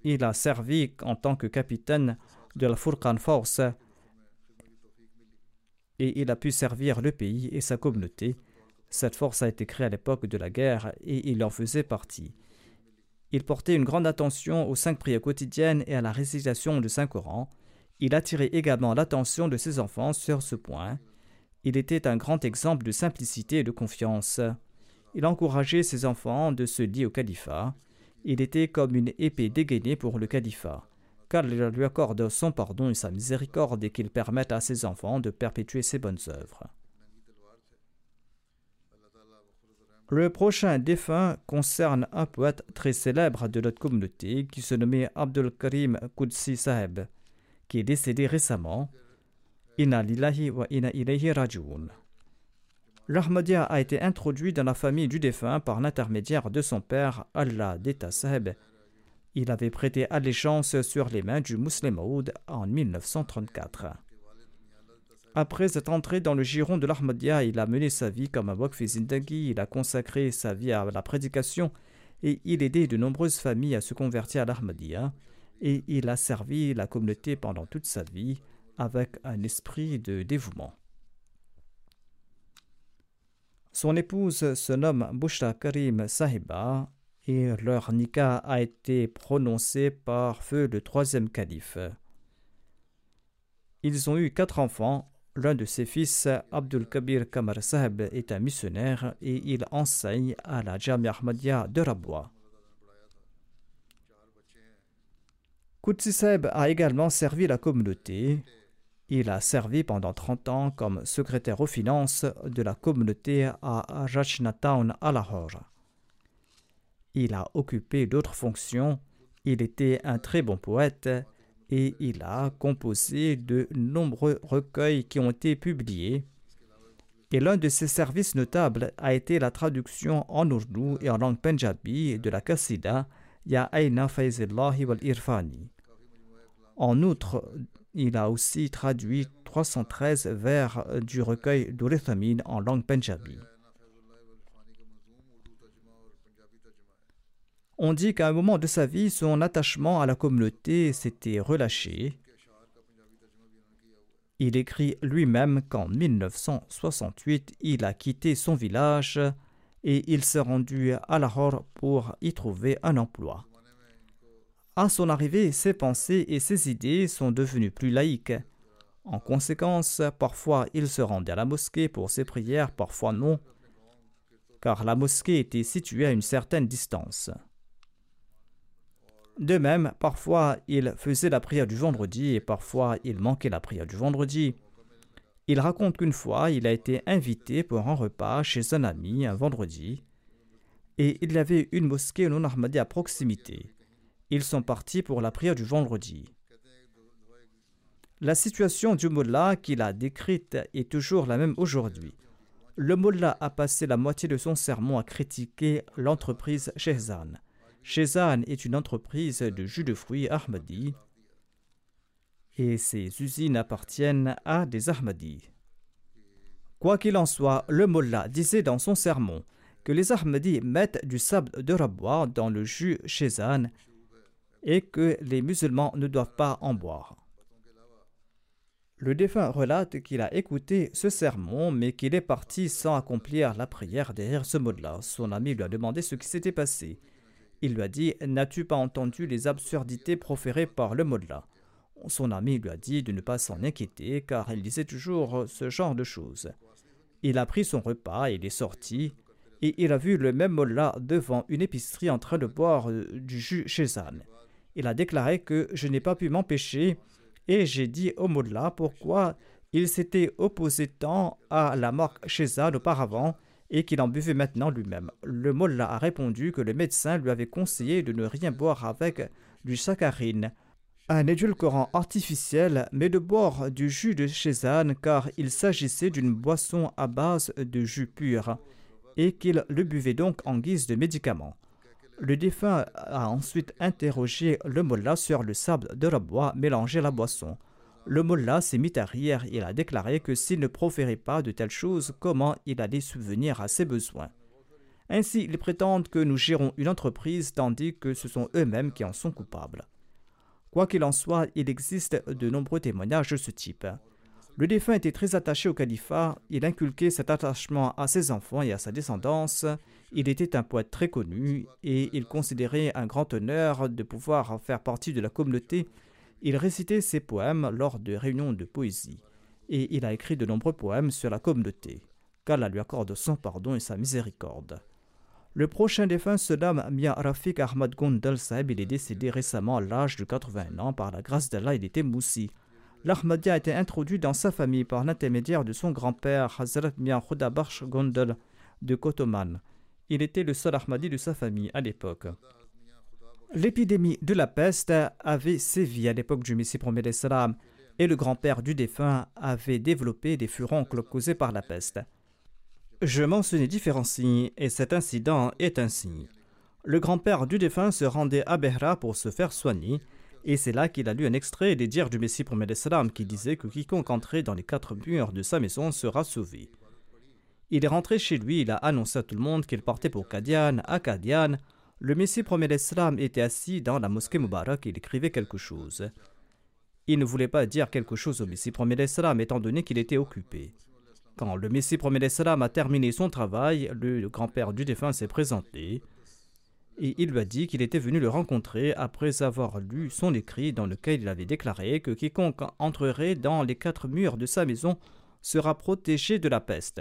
S2: Il a servi en tant que capitaine de la Furqan Force et il a pu servir le pays et sa communauté. Cette force a été créée à l'époque de la guerre et il en faisait partie. Il portait une grande attention aux cinq prières quotidiennes et à la récitation du Saint-Coran. Il attirait également l'attention de ses enfants sur ce point. Il était un grand exemple de simplicité et de confiance. Il encourageait ses enfants de se lier au califat. Il était comme une épée dégainée pour le califat, car il lui accorde son pardon et sa miséricorde et qu'il permette à ses enfants de perpétuer ses bonnes œuvres. Le prochain défunt concerne un poète très célèbre de notre communauté qui se nommait Abdul Karim Qudsi Saheb, qui est décédé récemment. Inna wa. L'Ahmadiyya a été introduit dans la famille du défunt par l'intermédiaire de son père, Allah Deta Saheb. Il avait prêté allégeance sur les mains du musulman en 1934. Après être entré dans le giron de l'Ahmadiyya, il a mené sa vie comme un Waqf Zindagi, il a consacré sa vie à la prédication et il aidait de nombreuses familles à se convertir à l'Ahmadiyya. et il a servi la communauté pendant toute sa vie avec un esprit de dévouement. Son épouse se nomme Bushra Karim Sahiba et leur nikah a été prononcé par feu le troisième calife. Ils ont eu quatre enfants. L'un de ses fils, Abdul Kabir Kamar Sahib, est un missionnaire et il enseigne à la Jamia Ahmadiyya de Rabwa. Qudsi Sahib a également servi la communauté. Il a servi pendant 30 ans comme secrétaire aux finances de la communauté à Rajnatown à Lahore. Il a occupé d'autres fonctions. Il était un très bon poète et il a composé de nombreux recueils qui ont été publiés. Et l'un de ses services notables a été la traduction en ourdou et en langue punjabi de la Qasida Ya Aina Faizillahi wal Irfani. En outre, il a aussi traduit 313 vers du recueil d'Urithamine en langue punjabi. On dit qu'à un moment de sa vie, son attachement à la communauté s'était relâché. Il écrit lui-même qu'en 1968, il a quitté son village et il s'est rendu à Lahore pour y trouver un emploi. À son arrivée, ses pensées et ses idées sont devenues plus laïques. En conséquence, parfois il se rendait à la mosquée pour ses prières, parfois non, car la mosquée était située à une certaine distance. De même, parfois il faisait la prière du vendredi et parfois il manquait la prière du vendredi. Il raconte qu'une fois il a été invité pour un repas chez un ami un vendredi et il y avait une mosquée non armadée à proximité. Ils sont partis pour la prière du vendredi. La situation du mullah qu'il a décrite est toujours la même aujourd'hui. Le mullah a passé la moitié de son sermon à critiquer l'entreprise Shehzan. Shehzan est une entreprise de jus de fruits Ahmadi et ses usines appartiennent à des Ahmadis. Quoi qu'il en soit, le mullah disait dans son sermon que les Ahmadis mettent du sable de Rabwa dans le jus Shehzan et que les musulmans ne doivent pas en boire. Le défunt relate qu'il a écouté ce sermon, mais qu'il est parti sans accomplir la prière derrière ce mot-là. Son ami lui a demandé ce qui s'était passé. Il lui a dit N'as-tu pas entendu les absurdités proférées par le mot-là Son ami lui a dit de ne pas s'en inquiéter, car il disait toujours ce genre de choses. Il a pris son repas, il est sorti, et il a vu le même mot-là devant une épicerie en train de boire euh, du jus chez Anne. Il a déclaré que je n'ai pas pu m'empêcher et j'ai dit au Mullah pourquoi il s'était opposé tant à la marque Shezad auparavant et qu'il en buvait maintenant lui-même. Le Mullah a répondu que le médecin lui avait conseillé de ne rien boire avec du saccharine, un édulcorant artificiel, mais de boire du jus de Shezan car il s'agissait d'une boisson à base de jus pur et qu'il le buvait donc en guise de médicament. Le défunt a ensuite interrogé le mollah sur le sable de la bois mélangé à la boisson. Le mollah s'est mis à rire et a déclaré que s'il ne proférait pas de telles choses, comment il allait subvenir à ses besoins? Ainsi, ils prétendent que nous gérons une entreprise tandis que ce sont eux-mêmes qui en sont coupables. Quoi qu'il en soit, il existe de nombreux témoignages de ce type. Le défunt était très attaché au califat, il inculquait cet attachement à ses enfants et à sa descendance. Il était un poète très connu et il considérait un grand honneur de pouvoir faire partie de la communauté. Il récitait ses poèmes lors de réunions de poésie et il a écrit de nombreux poèmes sur la communauté. Qu'Allah lui accorde son pardon et sa miséricorde. Le prochain défunt se nomme Mia Rafik Ahmad Gondal Saeb. Il est décédé récemment à l'âge de 81 ans. Par la grâce d'Allah, il était moussi l'Ahmadiyya a été introduit dans sa famille par l'intermédiaire de son grand-père Hazrat Mian Khudabash Gondal de Kotoman. Il était le seul Ahmadi de sa famille à l'époque. L'épidémie de la peste avait sévi à l'époque du Messie premier salam et le grand-père du défunt avait développé des furoncles causés par la peste. Je mentionnais différents signes et cet incident est un signe. Le grand-père du défunt se rendait à Behra pour se faire soigner et c'est là qu'il a lu un extrait des dires du Messie promet salam qui disait que quiconque entrait dans les quatre murs de sa maison sera sauvé. Il est rentré chez lui, il a annoncé à tout le monde qu'il partait pour Kadian, à Kadian. Le Messie premier l'Islam était assis dans la mosquée Mubarak et il écrivait quelque chose. Il ne voulait pas dire quelque chose au Messie premier l'Islam étant donné qu'il était occupé. Quand le Messie premier l'Islam a terminé son travail, le grand-père du défunt s'est présenté et il lui a dit qu'il était venu le rencontrer après avoir lu son écrit dans lequel il avait déclaré que quiconque entrerait dans les quatre murs de sa maison sera protégé de la peste.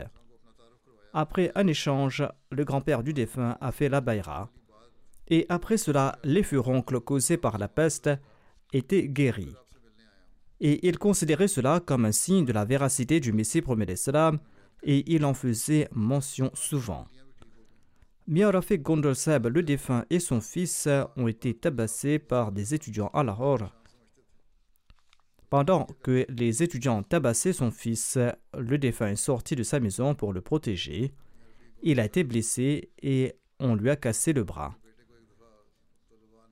S2: Après un échange, le grand-père du défunt a fait la baïra et après cela, les furoncles causés par la peste étaient guéris. Et il considérait cela comme un signe de la véracité du Messie premier d'Islam et il en faisait mention souvent. Miarafik Gondol Seb, le défunt, et son fils ont été tabassés par des étudiants à Lahore. Pendant que les étudiants tabassaient son fils, le défunt est sorti de sa maison pour le protéger. Il a été blessé et on lui a cassé le bras.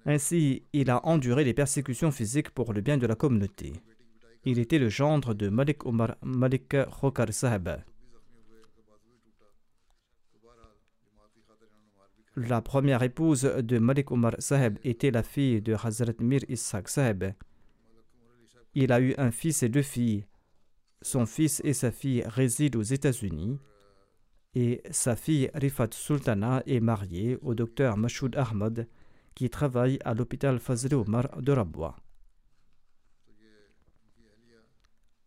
S2: Ainsi, il a enduré les persécutions physiques pour le bien de la communauté. Il était le gendre de Malik Omar Malik Khokar Sahib. La première épouse de Malik Omar Sahib était la fille de Hazrat Mir Ishaq Sahib. Il a eu un fils et deux filles. Son fils et sa fille résident aux États-Unis et sa fille Rifat Sultana est mariée au docteur Mashoud Ahmad qui travaille à l'hôpital Fazl Omar de Rabwa.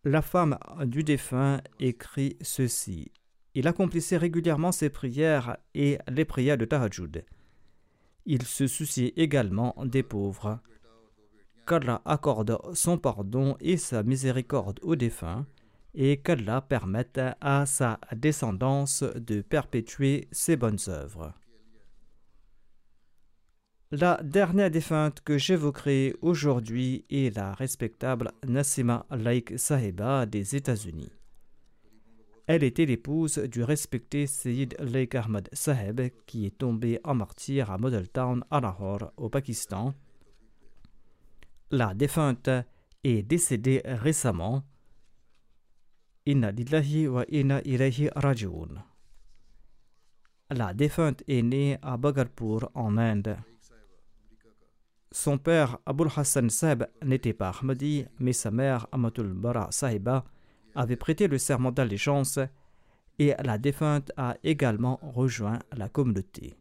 S2: La femme du défunt écrit ceci. Il accomplissait régulièrement ses prières et les prières de Tahajjud. Il se souciait également des pauvres. Qu'Allah accorde son pardon et sa miséricorde aux défunts et qu'Allah permette à sa descendance de perpétuer ses bonnes œuvres. La dernière défunte que j'évoquerai aujourd'hui est la respectable Nassima Laik Sahiba des États-Unis. Elle était l'épouse du respecté Sayyid Laik Ahmad Saheb qui est tombé en martyr à Model Town à Lahore, au Pakistan. La défunte est décédée récemment. Inna lillahi wa inna ilayhi rajiun. La défunte est née à Bagarpur en Inde. Son père, Abul Hassan Sahib, n'était pas Ahmadi, mais sa mère, Amatul Bara Sahiba, avait prêté le serment d'allégeance et la défunte a également rejoint la communauté.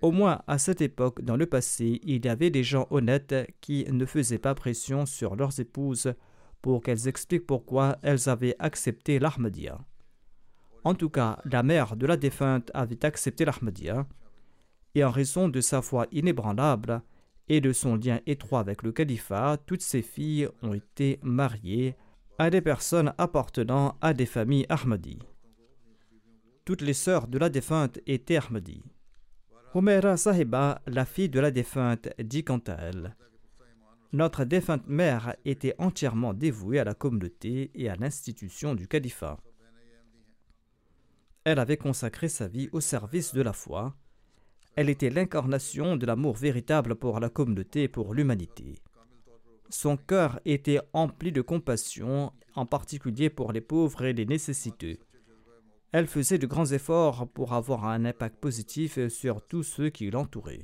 S2: Au moins à cette époque, dans le passé, il y avait des gens honnêtes qui ne faisaient pas pression sur leurs épouses pour qu'elles expliquent pourquoi elles avaient accepté l'Ahmadiyya. En tout cas, la mère de la défunte avait accepté l'Ahmadiyya et en raison de sa foi inébranlable et de son lien étroit avec le califat, toutes ses filles ont été mariées à des personnes appartenant à des familles Ahmadi. Toutes les sœurs de la défunte étaient Ahmadi. Humaira Sahiba, la fille de la défunte, dit quant à elle Notre défunte mère était entièrement dévouée à la communauté et à l'institution du califat. Elle avait consacré sa vie au service de la foi elle était l'incarnation de l'amour véritable pour la communauté et pour l'humanité. Son cœur était empli de compassion, en particulier pour les pauvres et les nécessiteux. Elle faisait de grands efforts pour avoir un impact positif sur tous ceux qui l'entouraient.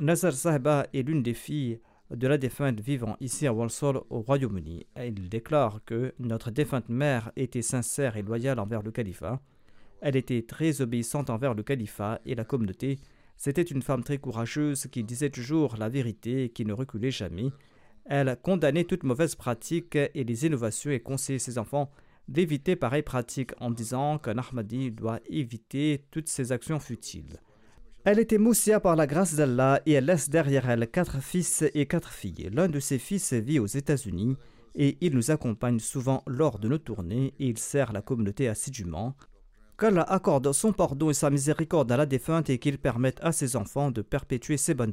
S2: Nazar Sahiba est l'une des filles de la défunte vivant ici à Walsall au Royaume-Uni. Il déclare que notre défunte mère était sincère et loyale envers le califat. Elle était très obéissante envers le califat et la communauté. C'était une femme très courageuse qui disait toujours la vérité et qui ne reculait jamais. Elle condamnait toute mauvaise pratique et les innovations et conseillait ses enfants d'éviter pareilles pratiques en disant qu'un Ahmadi doit éviter toutes ces actions futiles. Elle était moussia par la grâce d'Allah et elle laisse derrière elle quatre fils et quatre filles. L'un de ses fils vit aux États-Unis et il nous accompagne souvent lors de nos tournées et il sert la communauté assidûment. Qu'Allah accorde son pardon et sa miséricorde à la défunte et qu'il permette à ses enfants de perpétuer ses bonnes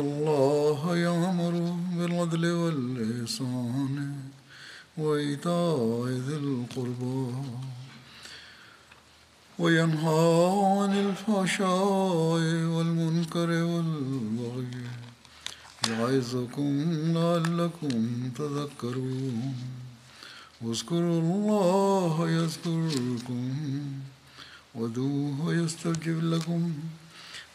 S1: الله يأمر بالعدل والإحسان وإيتاء ذي القربى وينهى عن الفحشاء والمنكر والبغي يعظكم لعلكم تذكرون واذكروا